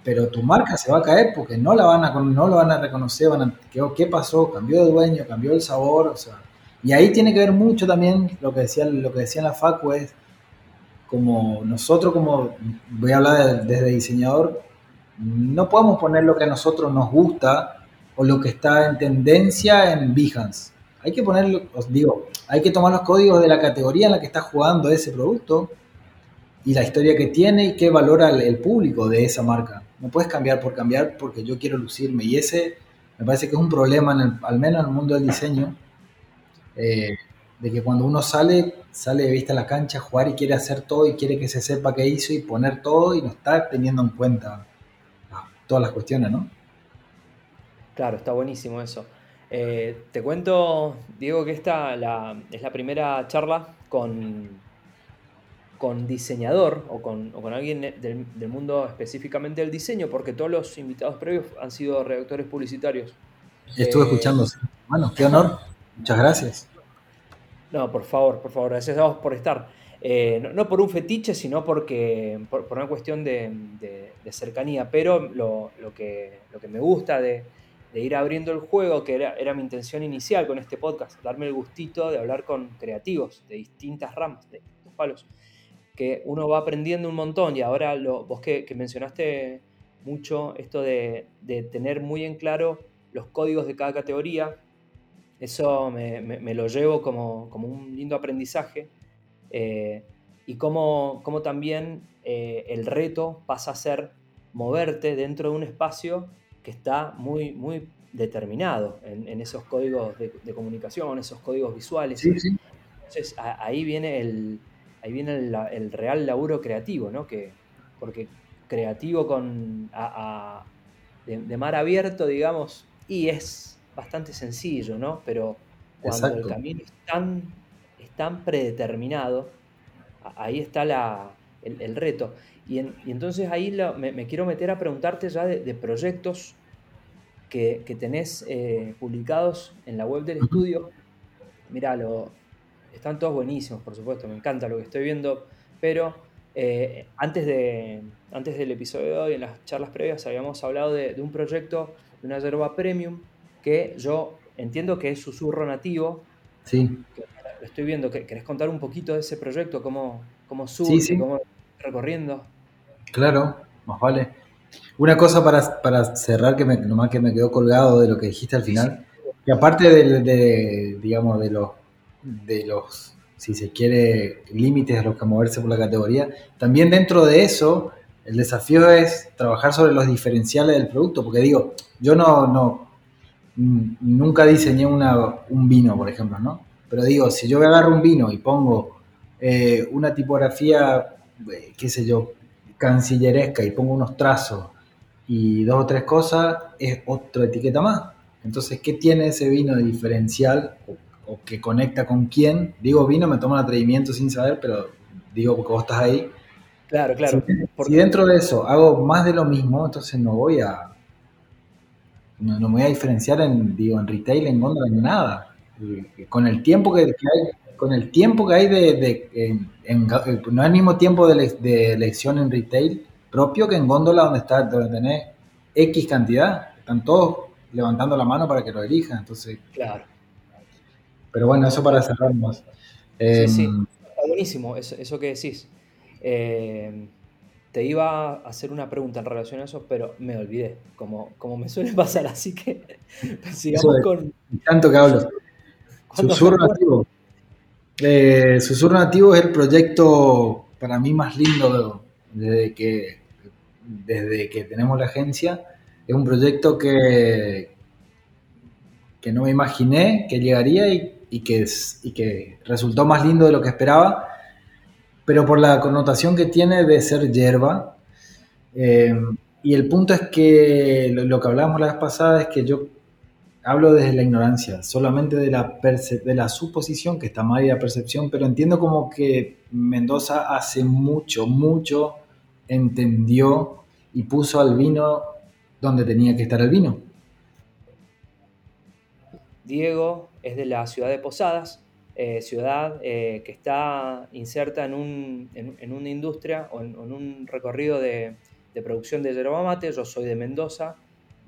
pero tu marca se va a caer porque no la van a, no lo van a reconocer, van a, ¿qué, pasó? Cambió de dueño, cambió el sabor, o sea, y ahí tiene que ver mucho también lo que decía, lo que decía la Facu es como nosotros como, voy a hablar desde diseñador, no podemos poner lo que a nosotros nos gusta o lo que está en tendencia en Behance. Hay que ponerlo, os digo, hay que tomar los códigos de la categoría en la que está jugando ese producto y la historia que tiene y qué valora el público de esa marca. No puedes cambiar por cambiar porque yo quiero lucirme. Y ese me parece que es un problema, en al menos en el mundo del diseño, eh, de que cuando uno sale, sale de vista a la cancha a jugar y quiere hacer todo y quiere que se sepa qué hizo y poner todo y no está teniendo en cuenta todas las cuestiones, ¿no? Claro, está buenísimo eso. Eh, te cuento, Diego, que esta la, es la primera charla con con diseñador o con, alguien del, mundo específicamente del diseño, porque todos los invitados previos han sido redactores publicitarios. Estuve eh, escuchando, bueno, qué honor, muchas gracias. No, por favor, por favor, gracias a vos por estar. Eh, no, por un fetiche, sino porque por, una cuestión de, cercanía, pero lo, que, lo que me gusta de, ir abriendo el juego, que era, era, mi intención inicial con este podcast, darme el gustito de hablar con creativos de distintas ramas, de distintos palos, que uno va aprendiendo un montón. Y ahora lo, vos que, mencionaste mucho esto de, de, tener muy en claro los códigos de cada categoría, eso me, me, lo llevo como, como, un lindo aprendizaje. Eh, y como, como también eh, el reto pasa a ser moverte dentro de un espacio que está muy, muy determinado en, en esos códigos de, de, comunicación, esos códigos visuales. Sí, sí. Entonces a, ahí viene, el, ahí viene el, el, real laburo creativo, ¿no? Que, porque creativo con a, a, de, de, mar abierto, digamos, y es bastante sencillo, ¿no? Pero cuando Exacto. el camino es tan, es tan predeterminado, ahí está la, el, el, reto. Y, en, y, entonces ahí lo, me, me, quiero meter a preguntarte ya de, de proyectos que, que tenés eh, publicados en la web del estudio. Mirá, lo, están todos buenísimos, por supuesto, me encanta lo que estoy viendo, pero eh, antes, de, antes del episodio de hoy, en las charlas previas, habíamos hablado de, de un proyecto de una yerba premium que yo entiendo que es susurro nativo. Sí. Lo estoy viendo. ¿Querés contar un poquito de ese proyecto? ¿Cómo, cómo surge? Sí, sí. ¿Cómo recorriendo? Claro, más vale. Una cosa para, para cerrar, que me, nomás que me quedó colgado de lo que dijiste al final, que aparte de, digamos, de los, de los, si se quiere, límites a los que moverse por la categoría, también dentro de eso, el desafío es trabajar sobre los diferenciales del producto, porque digo, yo no, no nunca diseñé una, un vino, por ejemplo, ¿no? Pero digo, si yo agarro un vino y pongo eh, una tipografía, qué sé yo, cancilleresca y pongo unos trazos y dos o tres cosas, es otra etiqueta más. Entonces, ¿qué tiene ese vino de diferencial o, o que conecta con quién? Digo vino, me tomo el atrevimiento sin saber, pero digo porque vos estás ahí. Claro, claro. Si, porque... si dentro de eso hago más de lo mismo, entonces no voy a, no, no, me voy a diferenciar en, digo, en retail, en góndola, en nada. Con el tiempo que, que hay, con el tiempo que hay de, de en, en, no es el mismo tiempo de, de, elección en retail propio que en góndola donde está, donde tenés X cantidad. Están todos levantando la mano para que lo elijan. Entonces, claro. Pero bueno, eso para cerrar más. Eh, sí, sí. Está buenísimo eso, eso que decís. Eh, te iba a hacer una pregunta en relación a eso, pero me olvidé, como, como me suele pasar, así que <laughs> sigamos con... Tanto que hablo. <laughs> Susurro Nativo. Eh, Susurro Nativo es el proyecto para mí más lindo desde que, desde que tenemos la agencia. Es un proyecto que, que no me imaginé que llegaría y, y, que, y que resultó más lindo de lo que esperaba pero por la connotación que tiene de ser hierba. Eh, y el punto es que lo, lo, que hablábamos la vez pasada es que yo hablo desde la ignorancia, solamente de la, de la suposición, que está mal y la percepción, pero entiendo como que Mendoza hace mucho, mucho entendió y puso al vino donde tenía que estar el vino. Diego es de la ciudad de Posadas, eh, ciudad eh, que está inserta en, un, en, en una industria o en, un recorrido de, de, producción de yerba mate. Yo soy de Mendoza,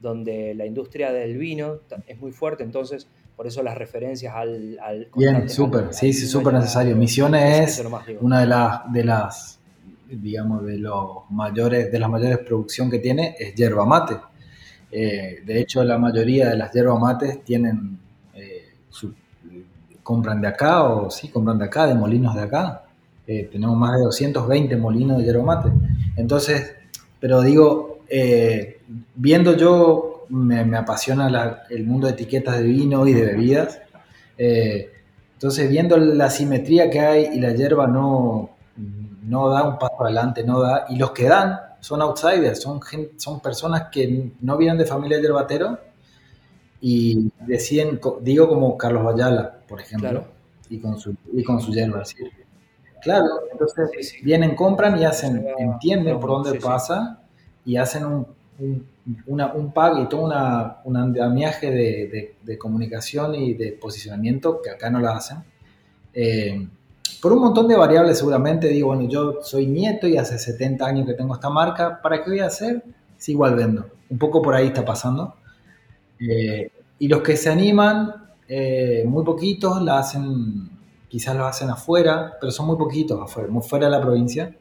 donde la industria del vino es muy fuerte, entonces por eso las referencias al... al Bien, súper, sí, sí, súper necesario. Misiones es una de las, de las, digamos, de los mayores, de las mayores producción que tiene es yerba mate. Eh, de hecho, la mayoría de las yerba mates tienen su compran de acá, o sí, compran de acá, de molinos de acá. Eh, tenemos más de 220 molinos de yerba mate. Entonces, pero digo, eh, viendo yo, me, me apasiona la, el mundo de etiquetas de vino y de bebidas. Eh, entonces, viendo la simetría que hay y la hierba no, no da un paso adelante, no da, y los que dan son outsiders, son, son personas que no vienen de familia de yerbatero y deciden, digo como Carlos Vallala, por ejemplo, claro. y, con su, y con su yerba. ¿sí? Claro, entonces sí, sí. vienen, compran y hacen, entienden por dónde pasa y hacen un, un, una, un pago y todo una, un andamiaje de, de, de, comunicación y de posicionamiento que acá no la hacen. Eh, por un montón de variables seguramente digo, bueno, yo soy nieto y hace 70 años que tengo esta marca, ¿para qué voy a hacer? Si igual vendo. Un poco por ahí está pasando. Eh, y los que se animan, eh, muy poquitos, la hacen, quizás lo hacen afuera, pero son muy poquitos afuera, muy fuera de la provincia.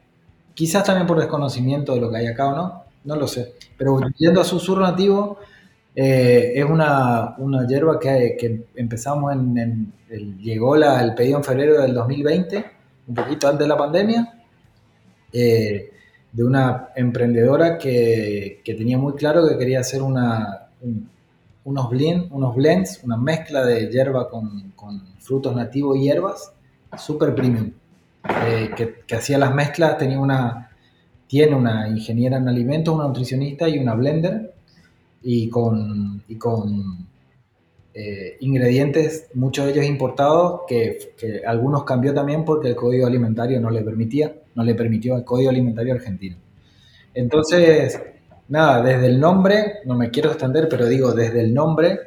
Quizás también por desconocimiento de lo que hay acá o no, no lo sé. Pero yendo a susurro nativo, eh, es una, una hierba que, que empezamos en, llegó la, el pedido en febrero del 2020, un poquito antes de la pandemia, eh, de una emprendedora que, que, tenía muy claro que quería hacer una, unos, unos blends, una mezcla de hierba con, con frutos nativos y hierbas, super premium, eh, que, que hacía las mezclas, tenía una, tiene una ingeniera en alimentos, una nutricionista y una blender y con, y con eh, ingredientes, muchos de ellos importados, que, que, algunos cambió también porque el código alimentario no le permitía, no le permitió el código alimentario argentino. Entonces, nada, desde el nombre, no me quiero extender, pero digo, desde el nombre,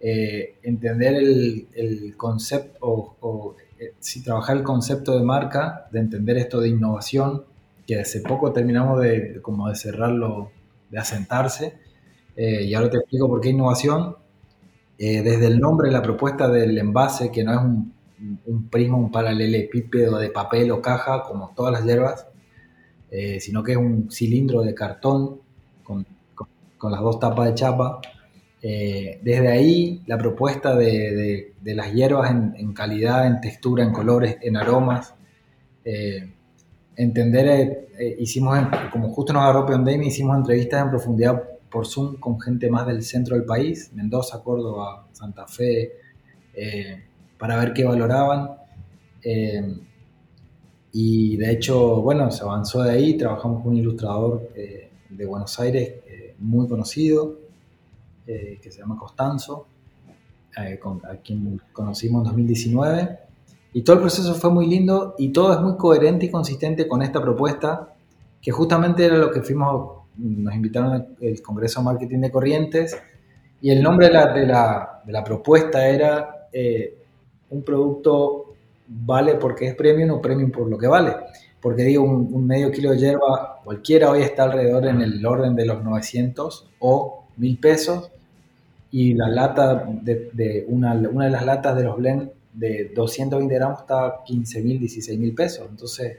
eh, entender el, el concepto, o, o eh, si trabajar el concepto de marca, de entender esto de innovación, que hace poco terminamos de, como de cerrarlo, de asentarse, eh, y ahora te explico por qué innovación. Eh, desde el nombre, la propuesta del envase, que no es un, prisma, un paralelepípedo de papel o caja, como todas las hierbas, eh, sino que es un cilindro de cartón con, con, las dos tapas de chapa. desde ahí, la propuesta de, de, las hierbas en, calidad, en textura, en colores, en aromas. Entender, hicimos, como justo nos agarró Pandemia, hicimos entrevistas en profundidad por Zoom con gente más del centro del país, Mendoza, Córdoba, Santa Fe, eh, para ver qué valoraban. Eh, y de hecho, bueno, se avanzó de ahí, trabajamos con un ilustrador eh, de Buenos Aires muy conocido, que se llama Costanzo, con, a quien conocimos en 2019. Y todo el proceso fue muy lindo y todo es muy coherente y consistente con esta propuesta, que justamente era lo que fuimos nos invitaron al Congreso de Marketing de Corrientes y el nombre de la, de la, de la propuesta era eh, un producto vale porque es premium o premium por lo que vale. Porque digo, un, medio kilo de hierba cualquiera hoy está alrededor en el orden de los 900 o 1000 pesos y la lata de, de una, una, de las latas de los blend de 220 gramos está 15 mil, 16 mil pesos. Entonces,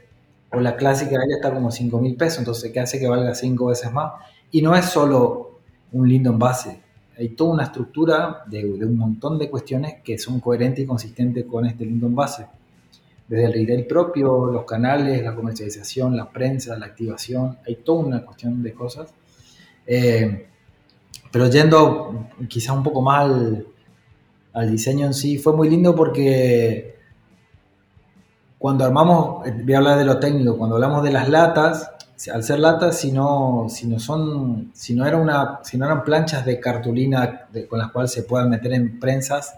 o la clásica de ella está como 5 mil pesos, entonces ¿qué hace que valga 5 veces más? Y no es solo un lindo envase, hay toda una estructura de, un montón de cuestiones que son coherentes y consistentes con este lindo envase. Desde el retail propio, los canales, la comercialización, la prensa, la activación, hay toda una cuestión de cosas. Eh, pero yendo quizá un poco más al diseño en sí, fue muy lindo porque cuando armamos, eh, voy a hablar de lo técnico, cuando hablamos de las latas, al ser latas, si no, si no son, si no, era una, si no eran planchas de cartulina con las cuales se puedan meter en prensas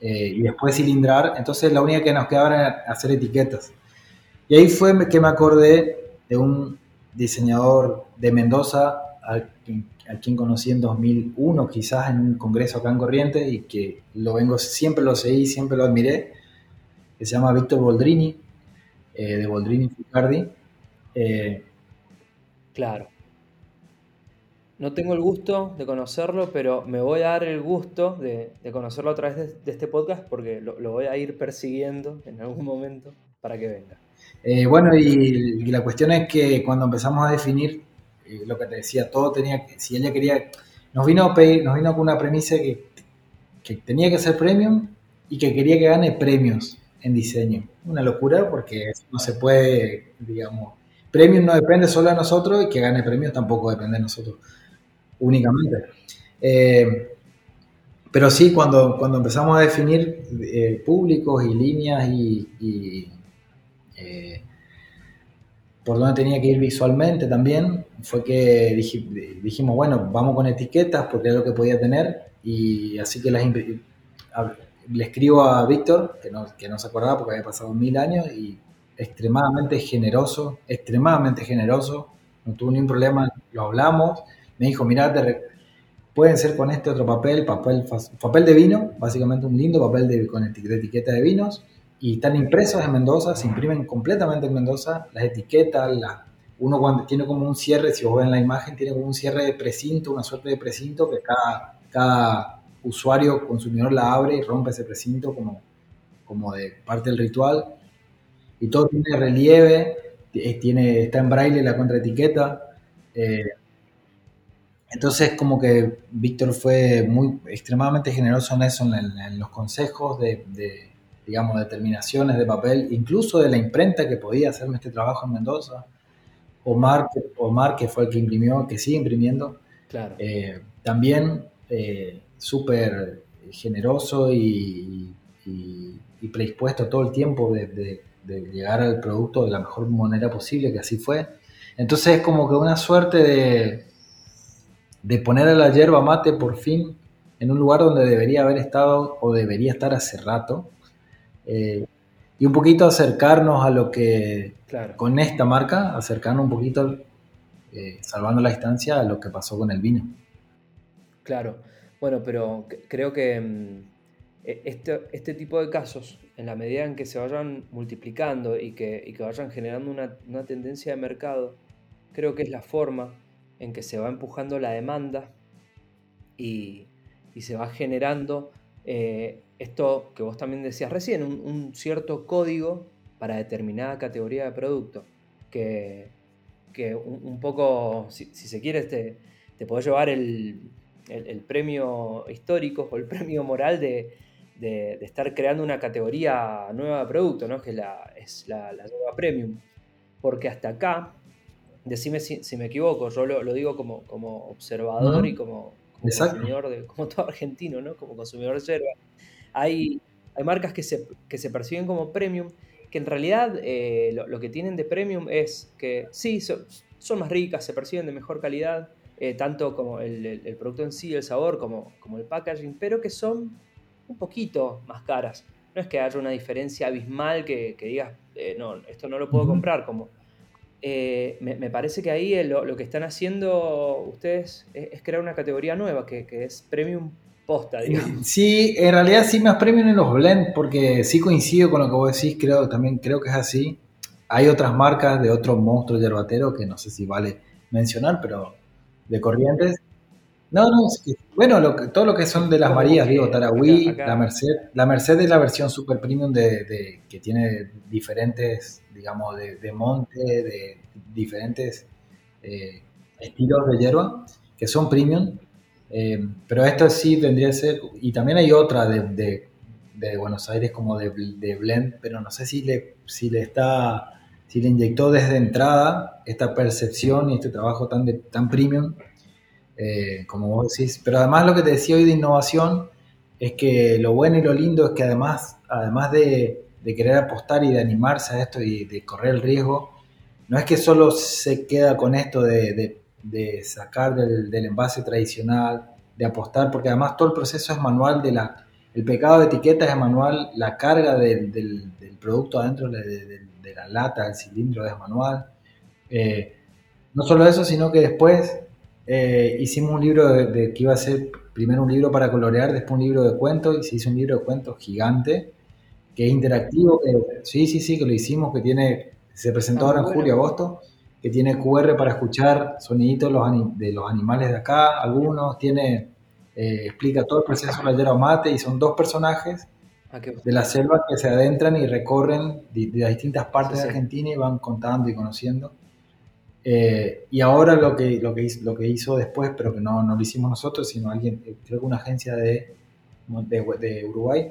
eh, y después cilindrar, entonces la única que nos quedaba era hacer etiquetas. Y ahí fue que me acordé de un diseñador de Mendoza, al, a quien conocí en 2001, quizás en un congreso acá en Corrientes, y que lo vengo, siempre lo seguí, siempre lo admiré, que se llama Víctor Boldrini, eh, de Boldrini Ficardi. Eh, claro. No tengo el gusto de conocerlo, pero me voy a dar el gusto de, de conocerlo a través de, de este podcast porque lo, lo, voy a ir persiguiendo en algún momento para que venga. Eh, bueno, y, y, la cuestión es que cuando empezamos a definir eh, lo que te decía, todo tenía que, si ella quería, nos vino a pedir, nos vino con una premisa que, que tenía que ser premium y que quería que gane premios en diseño. Una locura porque no se puede, digamos, premium no depende solo de nosotros y que gane premios tampoco depende de nosotros únicamente. Eh, pero sí, cuando, cuando empezamos a definir eh, públicos y líneas y, por dónde tenía que ir visualmente también, fue que dijimos, bueno, vamos con etiquetas porque es lo que podía tener y así que las le escribo a Víctor, que no, que no se acordaba porque había pasado mil años, y extremadamente generoso, extremadamente generoso, no tuvo ningún problema, lo hablamos, me dijo, mirá, pueden ser con este otro papel, papel, papel de vino, básicamente un lindo papel de, con etiqueta de vinos, y están impresos en Mendoza, se imprimen completamente en Mendoza, las etiquetas, la, uno cuando tiene como un cierre, si vos ven la imagen, tiene como un cierre de precinto, una suerte de precinto que cada cada usuario consumidor la abre y rompe ese precinto como, como de parte del ritual. Y todo tiene relieve, tiene, está en braille la contraetiqueta. Eh, entonces, como que Víctor fue muy extremadamente generoso en eso, en, los consejos de, digamos, determinaciones de papel, incluso de la imprenta que podía hacerme este trabajo en Mendoza. Omar, Omar que fue el que imprimió, que sigue imprimiendo. Claro. Eh, también eh, súper generoso y, predispuesto todo el tiempo de, llegar al producto de la mejor manera posible, que así fue. Entonces es como que una suerte de, de poner a la yerba mate por fin en un lugar donde debería haber estado o debería estar hace rato. Eh, y un poquito acercarnos a lo que, con esta marca, acercarnos un poquito, eh, salvando la distancia, a lo que pasó con el vino. Claro, bueno, pero creo que mm, e, este, este, tipo de casos, en la medida en que se vayan multiplicando y que, vayan generando una, tendencia de mercado, creo que es la forma en que se va empujando la demanda y, se va generando eh, esto que vos también decías recién, un, cierto código para determinada categoría de producto, que, un, poco, si, se quiere, te, te puede llevar el, premio histórico o el <laughs> premio moral de, estar creando una categoría nueva de producto, ¿no? que es la, es la, nueva premium. Porque hasta acá, decime si, me equivoco, yo lo, digo como, como observador y como, consumidor, de, como todo <laughs> argentino, ¿no? como consumidor de yerba hay, hay marcas que se, que se perciben como premium, que en realidad eh, lo, que tienen de premium es que sí, son, más ricas, se perciben de mejor calidad, eh, tanto como el, producto en sí, el sabor, como, como el packaging, pero que son un poquito más caras. No es que haya una diferencia abismal que, que digas, eh, no, esto no lo puedo comprar, como... me, parece que ahí lo, que están haciendo ustedes es, crear una categoría nueva, que, que es Premium posta, digamos. Sí, en realidad sí más premium en los blend, porque sí coincido con lo que vos decís, creo, también creo que es así. Hay otras marcas de otros monstruos yerbateros que no sé si vale mencionar, pero de corrientes. No, no, bueno, lo todo lo que son de las Marías, digo, Tarahui, la Merced. La Merced es la versión super premium de, que tiene diferentes, digamos, de, monte, de diferentes eh, estilos de hierba, que son premium eh, pero esto sí tendría que ser, y también hay otra de, de, Buenos Aires como de, Blend, pero no sé si le, si le está, si le inyectó desde entrada esta percepción y este trabajo tan, de, tan premium, eh, como vos decís. Pero además lo que te decía hoy de innovación es que lo bueno y lo lindo es que además, además de, de querer apostar y de animarse a esto y de correr el riesgo, no es que solo se queda con esto de, de sacar del, envase tradicional, de apostar, porque además todo el proceso es manual de la... El pecado de etiqueta es manual, la carga del, producto adentro de, la lata, el cilindro es manual. Eh, no solo eso, sino que después eh, hicimos un libro de, que iba a ser primero un libro para colorear, después un libro de cuentos, y se hizo un libro de cuentos gigante, que es interactivo, sí, sí, sí, que lo hicimos, que tiene, se presentó ah, ahora en julio, agosto, que tiene QR para escuchar soniditos de los animales de acá, algunos, tiene, eh, explica todo el proceso de la yerba mate y son dos personajes ah, de la selva que se adentran y recorren de, distintas partes de Argentina y van contando y conociendo. Eh, y ahora lo que, lo, que hizo, después, pero que no, lo hicimos nosotros, sino alguien, eh, creo que una agencia de, de, Uruguay,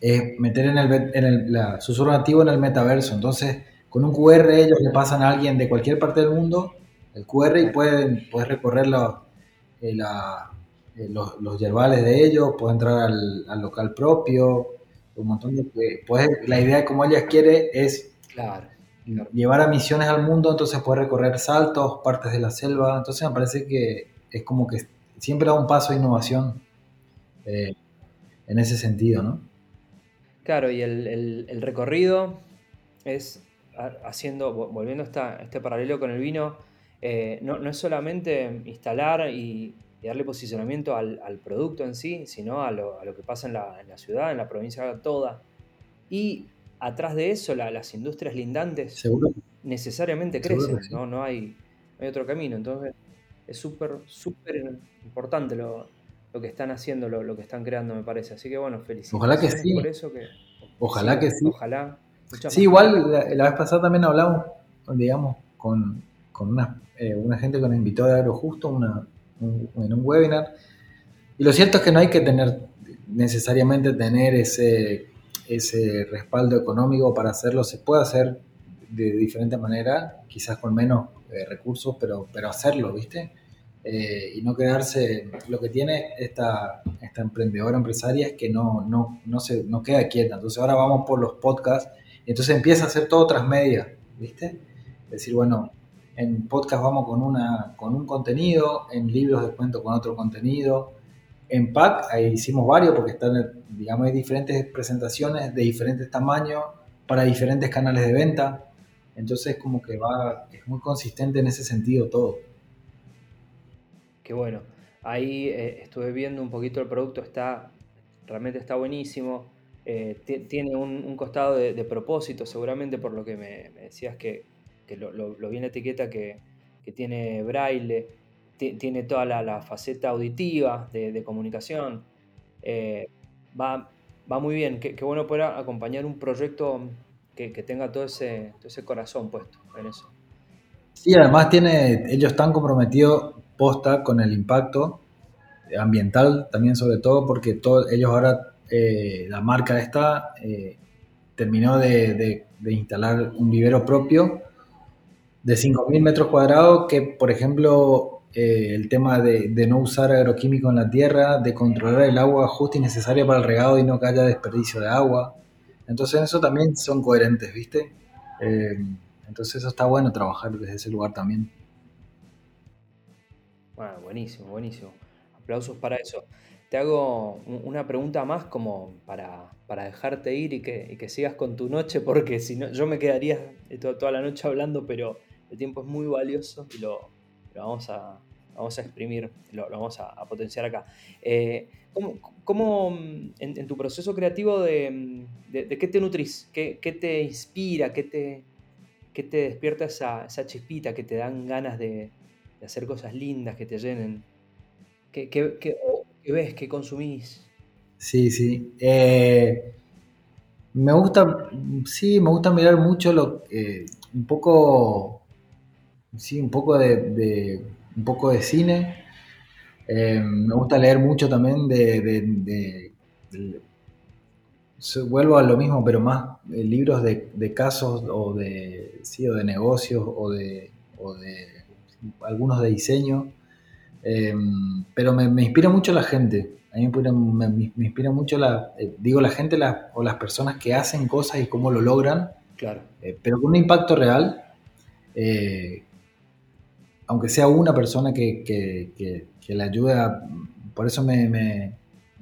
es meter en el, en el susurro nativo en el metaverso. Entonces, con un QR ellos le pasan a alguien de cualquier parte del mundo el QR y pueden, recorrer eh, eh, los, los, yerbales de ellos, puedes entrar al, local propio, un montón de... la idea de cómo ellas quiere es llevar a misiones al mundo, entonces puedes recorrer saltos, partes de la selva, entonces me parece que es como que siempre da un paso de innovación eh, en ese sentido, ¿no? Claro, y el, recorrido es haciendo, volviendo a este paralelo con el vino, eh, no, es solamente instalar y, darle posicionamiento al, producto en sí, sino a lo, que pasa en la, ciudad, en la provincia toda. Y atrás de eso, las industrias lindantes necesariamente crecen, ¿no? No, hay, otro camino. Entonces, es súper, súper importante lo, lo que están haciendo, lo, que están creando, me parece. Así que bueno, felicidades. Ojalá que sí. Por eso que, ojalá que sí. Ojalá. Sí, igual la, vez pasada también hablamos, digamos, con, una, eh, una, gente que nos invitó de Agrojusto una, en un webinar. Y lo cierto es que no hay que tener necesariamente tener ese, ese respaldo económico para hacerlo. Se puede hacer de diferente manera, quizás con menos eh, recursos, pero, pero hacerlo, ¿viste? Eh, y no quedarse, lo que tiene esta, esta emprendedora empresaria es que no, no, no, se, no queda quieta. Entonces ahora vamos por los podcasts y entonces empieza a hacer todo otras medias, ¿viste? Es decir, bueno, en podcast vamos con, una, con un contenido, en libros de cuento con otro contenido. En PAC ahí hicimos varios porque están, digamos, hay diferentes presentaciones de diferentes tamaños para diferentes canales de venta. Entonces como que va, es muy consistente en ese sentido todo. Qué bueno. Ahí eh, estuve viendo un poquito el producto, está, realmente está buenísimo. Eh, tiene un, costado de, propósito, seguramente por lo que me, decías que, lo, vi en la etiqueta que, tiene braille, tiene toda la, faceta auditiva de, comunicación. Eh, va, va muy bien, qué, bueno poder acompañar un proyecto que, tenga todo ese, ese corazón puesto en eso. Sí, además tiene, ellos están comprometidos posta con el impacto ambiental también sobre todo porque todo, ellos ahora, eh, la marca esta eh, terminó de, instalar un vivero propio de 5.000 metros cuadrados que, por ejemplo, eh, el tema de, no usar agroquímicos en la tierra, de controlar el agua justa y necesaria para el regado y no que haya desperdicio de agua, entonces eso también son coherentes, ¿viste? Eh, entonces eso está bueno trabajar desde ese lugar también. Bueno, buenísimo, buenísimo. Aplausos para eso. Te hago una pregunta más como para, dejarte ir y que, sigas con tu noche, porque si no, yo me quedaría toda la noche hablando, pero el tiempo es muy valioso y lo, vamos, a, vamos a exprimir, lo, vamos a, potenciar acá. Eh, ¿Cómo, mm, en, tu proceso creativo de, qué te nutrís? ¿Qué, te inspira? ¿Qué te, te despierta esa, chispita que te dan ganas de, hacer cosas lindas que te llenen? ¿Qué, ves? ¿Qué consumís? Sí, sí. Eh, me gusta, sí, me gusta mirar mucho lo, eh, un poco, sí, un poco de un poco de cine eh, me gusta leer mucho también de, vuelvo a lo mismo, pero más eh, libros de, casos o de, sí, o de negocios o de, algunos de diseño. Eh, pero me, inspira mucho la gente. A mí me inspira, mucho la, digo, la gente o las personas que hacen cosas y cómo lo logran. Claro. pero con un impacto real aunque sea una persona que, que, le ayude a, por eso me,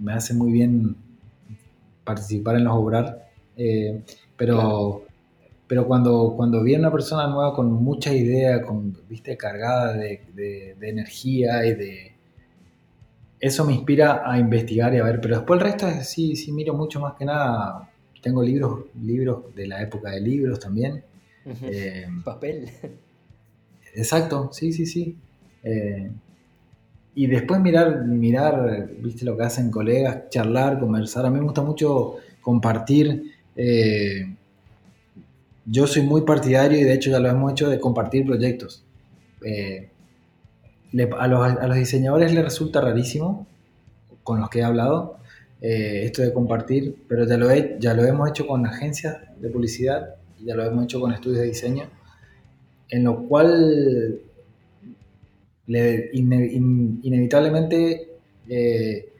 hace muy bien participar en los obrar, eh, pero, pero cuando, cuando viene una persona nueva con mucha idea, con, viste, cargada de, energía y de... Eso me inspira a investigar y a ver, pero después el resto es, sí, sí miro mucho más que nada. Tengo libros, libros de la época de libros también. Eh, Papel. Exacto, sí, sí, sí. Eh, y después mirar, mirar, viste lo que hacen colegas, charlar, conversar. A mí me gusta mucho compartir. Eh, yo soy muy partidario y de hecho ya lo hemos hecho de compartir proyectos. Eh, a, los, diseñadores les resulta rarísimo, con los que he hablado, esto de compartir, pero ya lo, he, ya lo hemos hecho con agencias de publicidad, ya lo hemos hecho con estudios de diseño en lo cual inevitablemente eh,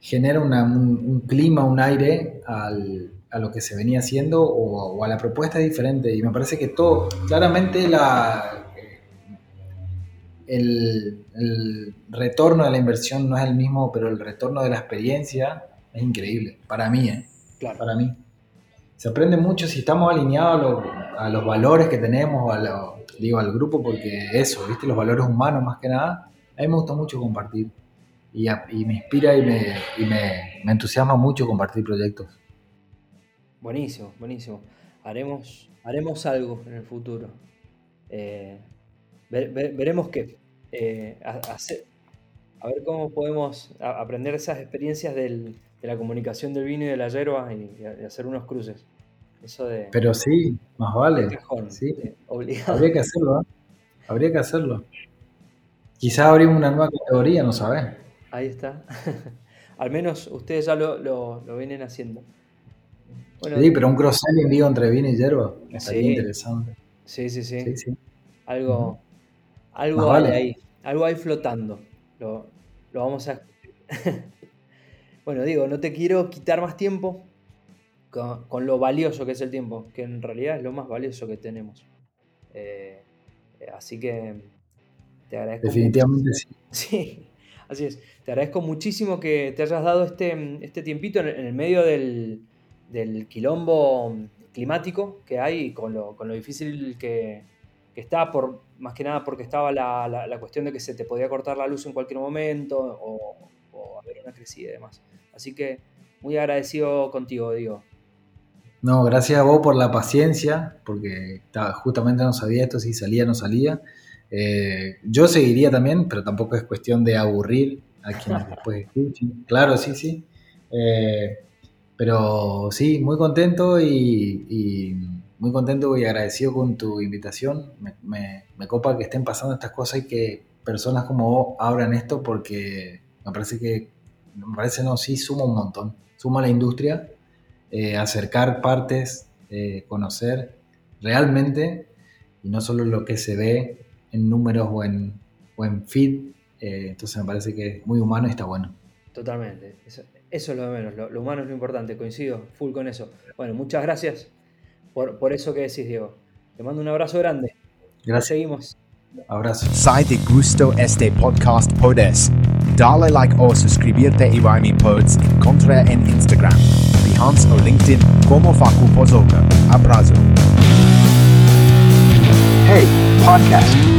genera un, clima, un aire a lo que se venía haciendo o, a la propuesta diferente. Y me parece que todo, claramente la, el, retorno de la inversión no es el mismo, pero el retorno de la experiencia es increíble, para mí, ¿eh? Claro. Para mí se aprende mucho si estamos alineados a, los valores que tenemos, a digo al grupo, porque eso, ¿viste? Los valores humanos más que nada. A mí me gusta mucho compartir y, me inspira y, me, entusiasma mucho compartir proyectos. Buenísimo, buenísimo. Haremos, haremos algo en el futuro. Eh, veremos qué. Eh, a ver cómo podemos aprender esas experiencias de la comunicación del vino y de la yerba y, hacer unos cruces. Eso de. Pero sí, más vale. sí. Habría que hacerlo, ¿eh? Habría que hacerlo. Quizás abrimos una nueva categoría, no sabes. Ahí está. <laughs> Al menos ustedes ya lo, vienen haciendo. sí, pero un cross-selling digo entre vino y hierba. Estaría interesante. Sí, sí, sí. Algo, algo hay ahí. Algo hay flotando. Lo, vamos a. <laughs> bueno, digo, no te quiero quitar más tiempo con, lo valioso que es el tiempo, que en realidad es lo más valioso que tenemos. Eh, así que te agradezco. Definitivamente sí. <laughs> Sí, así es. Te agradezco muchísimo que te hayas dado este, este tiempito en, el medio del, quilombo climático que hay con lo, con lo difícil que, está, por, más que nada porque estaba la, cuestión de que se te podía cortar la luz en cualquier momento o, haber una crecida y demás. Así que muy agradecido contigo, Diego. No, gracias a vos por la paciencia, porque justamente no sabía esto, si salía o no salía. Eh, yo seguiría también, pero tampoco es cuestión de aburrir a quienes <laughs> después escuchen. Claro, sí, sí. Eh, pero sí, muy contento y, muy contento y agradecido con tu invitación. Me, copa que estén pasando estas cosas y que personas como vos abran esto porque me parece que, me parece no, sí, suma un montón. Suma a la industria, eh, acercar partes, conocer realmente y no solo lo que se ve en números o en, o en feed. Eh, entonces me parece que es muy humano y está bueno. Totalmente. Eso, es lo de menos. Lo, humano es lo importante. Coincido full con eso. Bueno, muchas gracias por, por eso que decís, Diego. Te mando un abrazo grande. Gracias. Seguimos. Abrazo. Si te gustó este podcast, puedes dale like o suscribirte y mi pods encontrar en Instagram, Behance o LinkedIn como Facu Pozoka. Abrazo. Hey, podcast.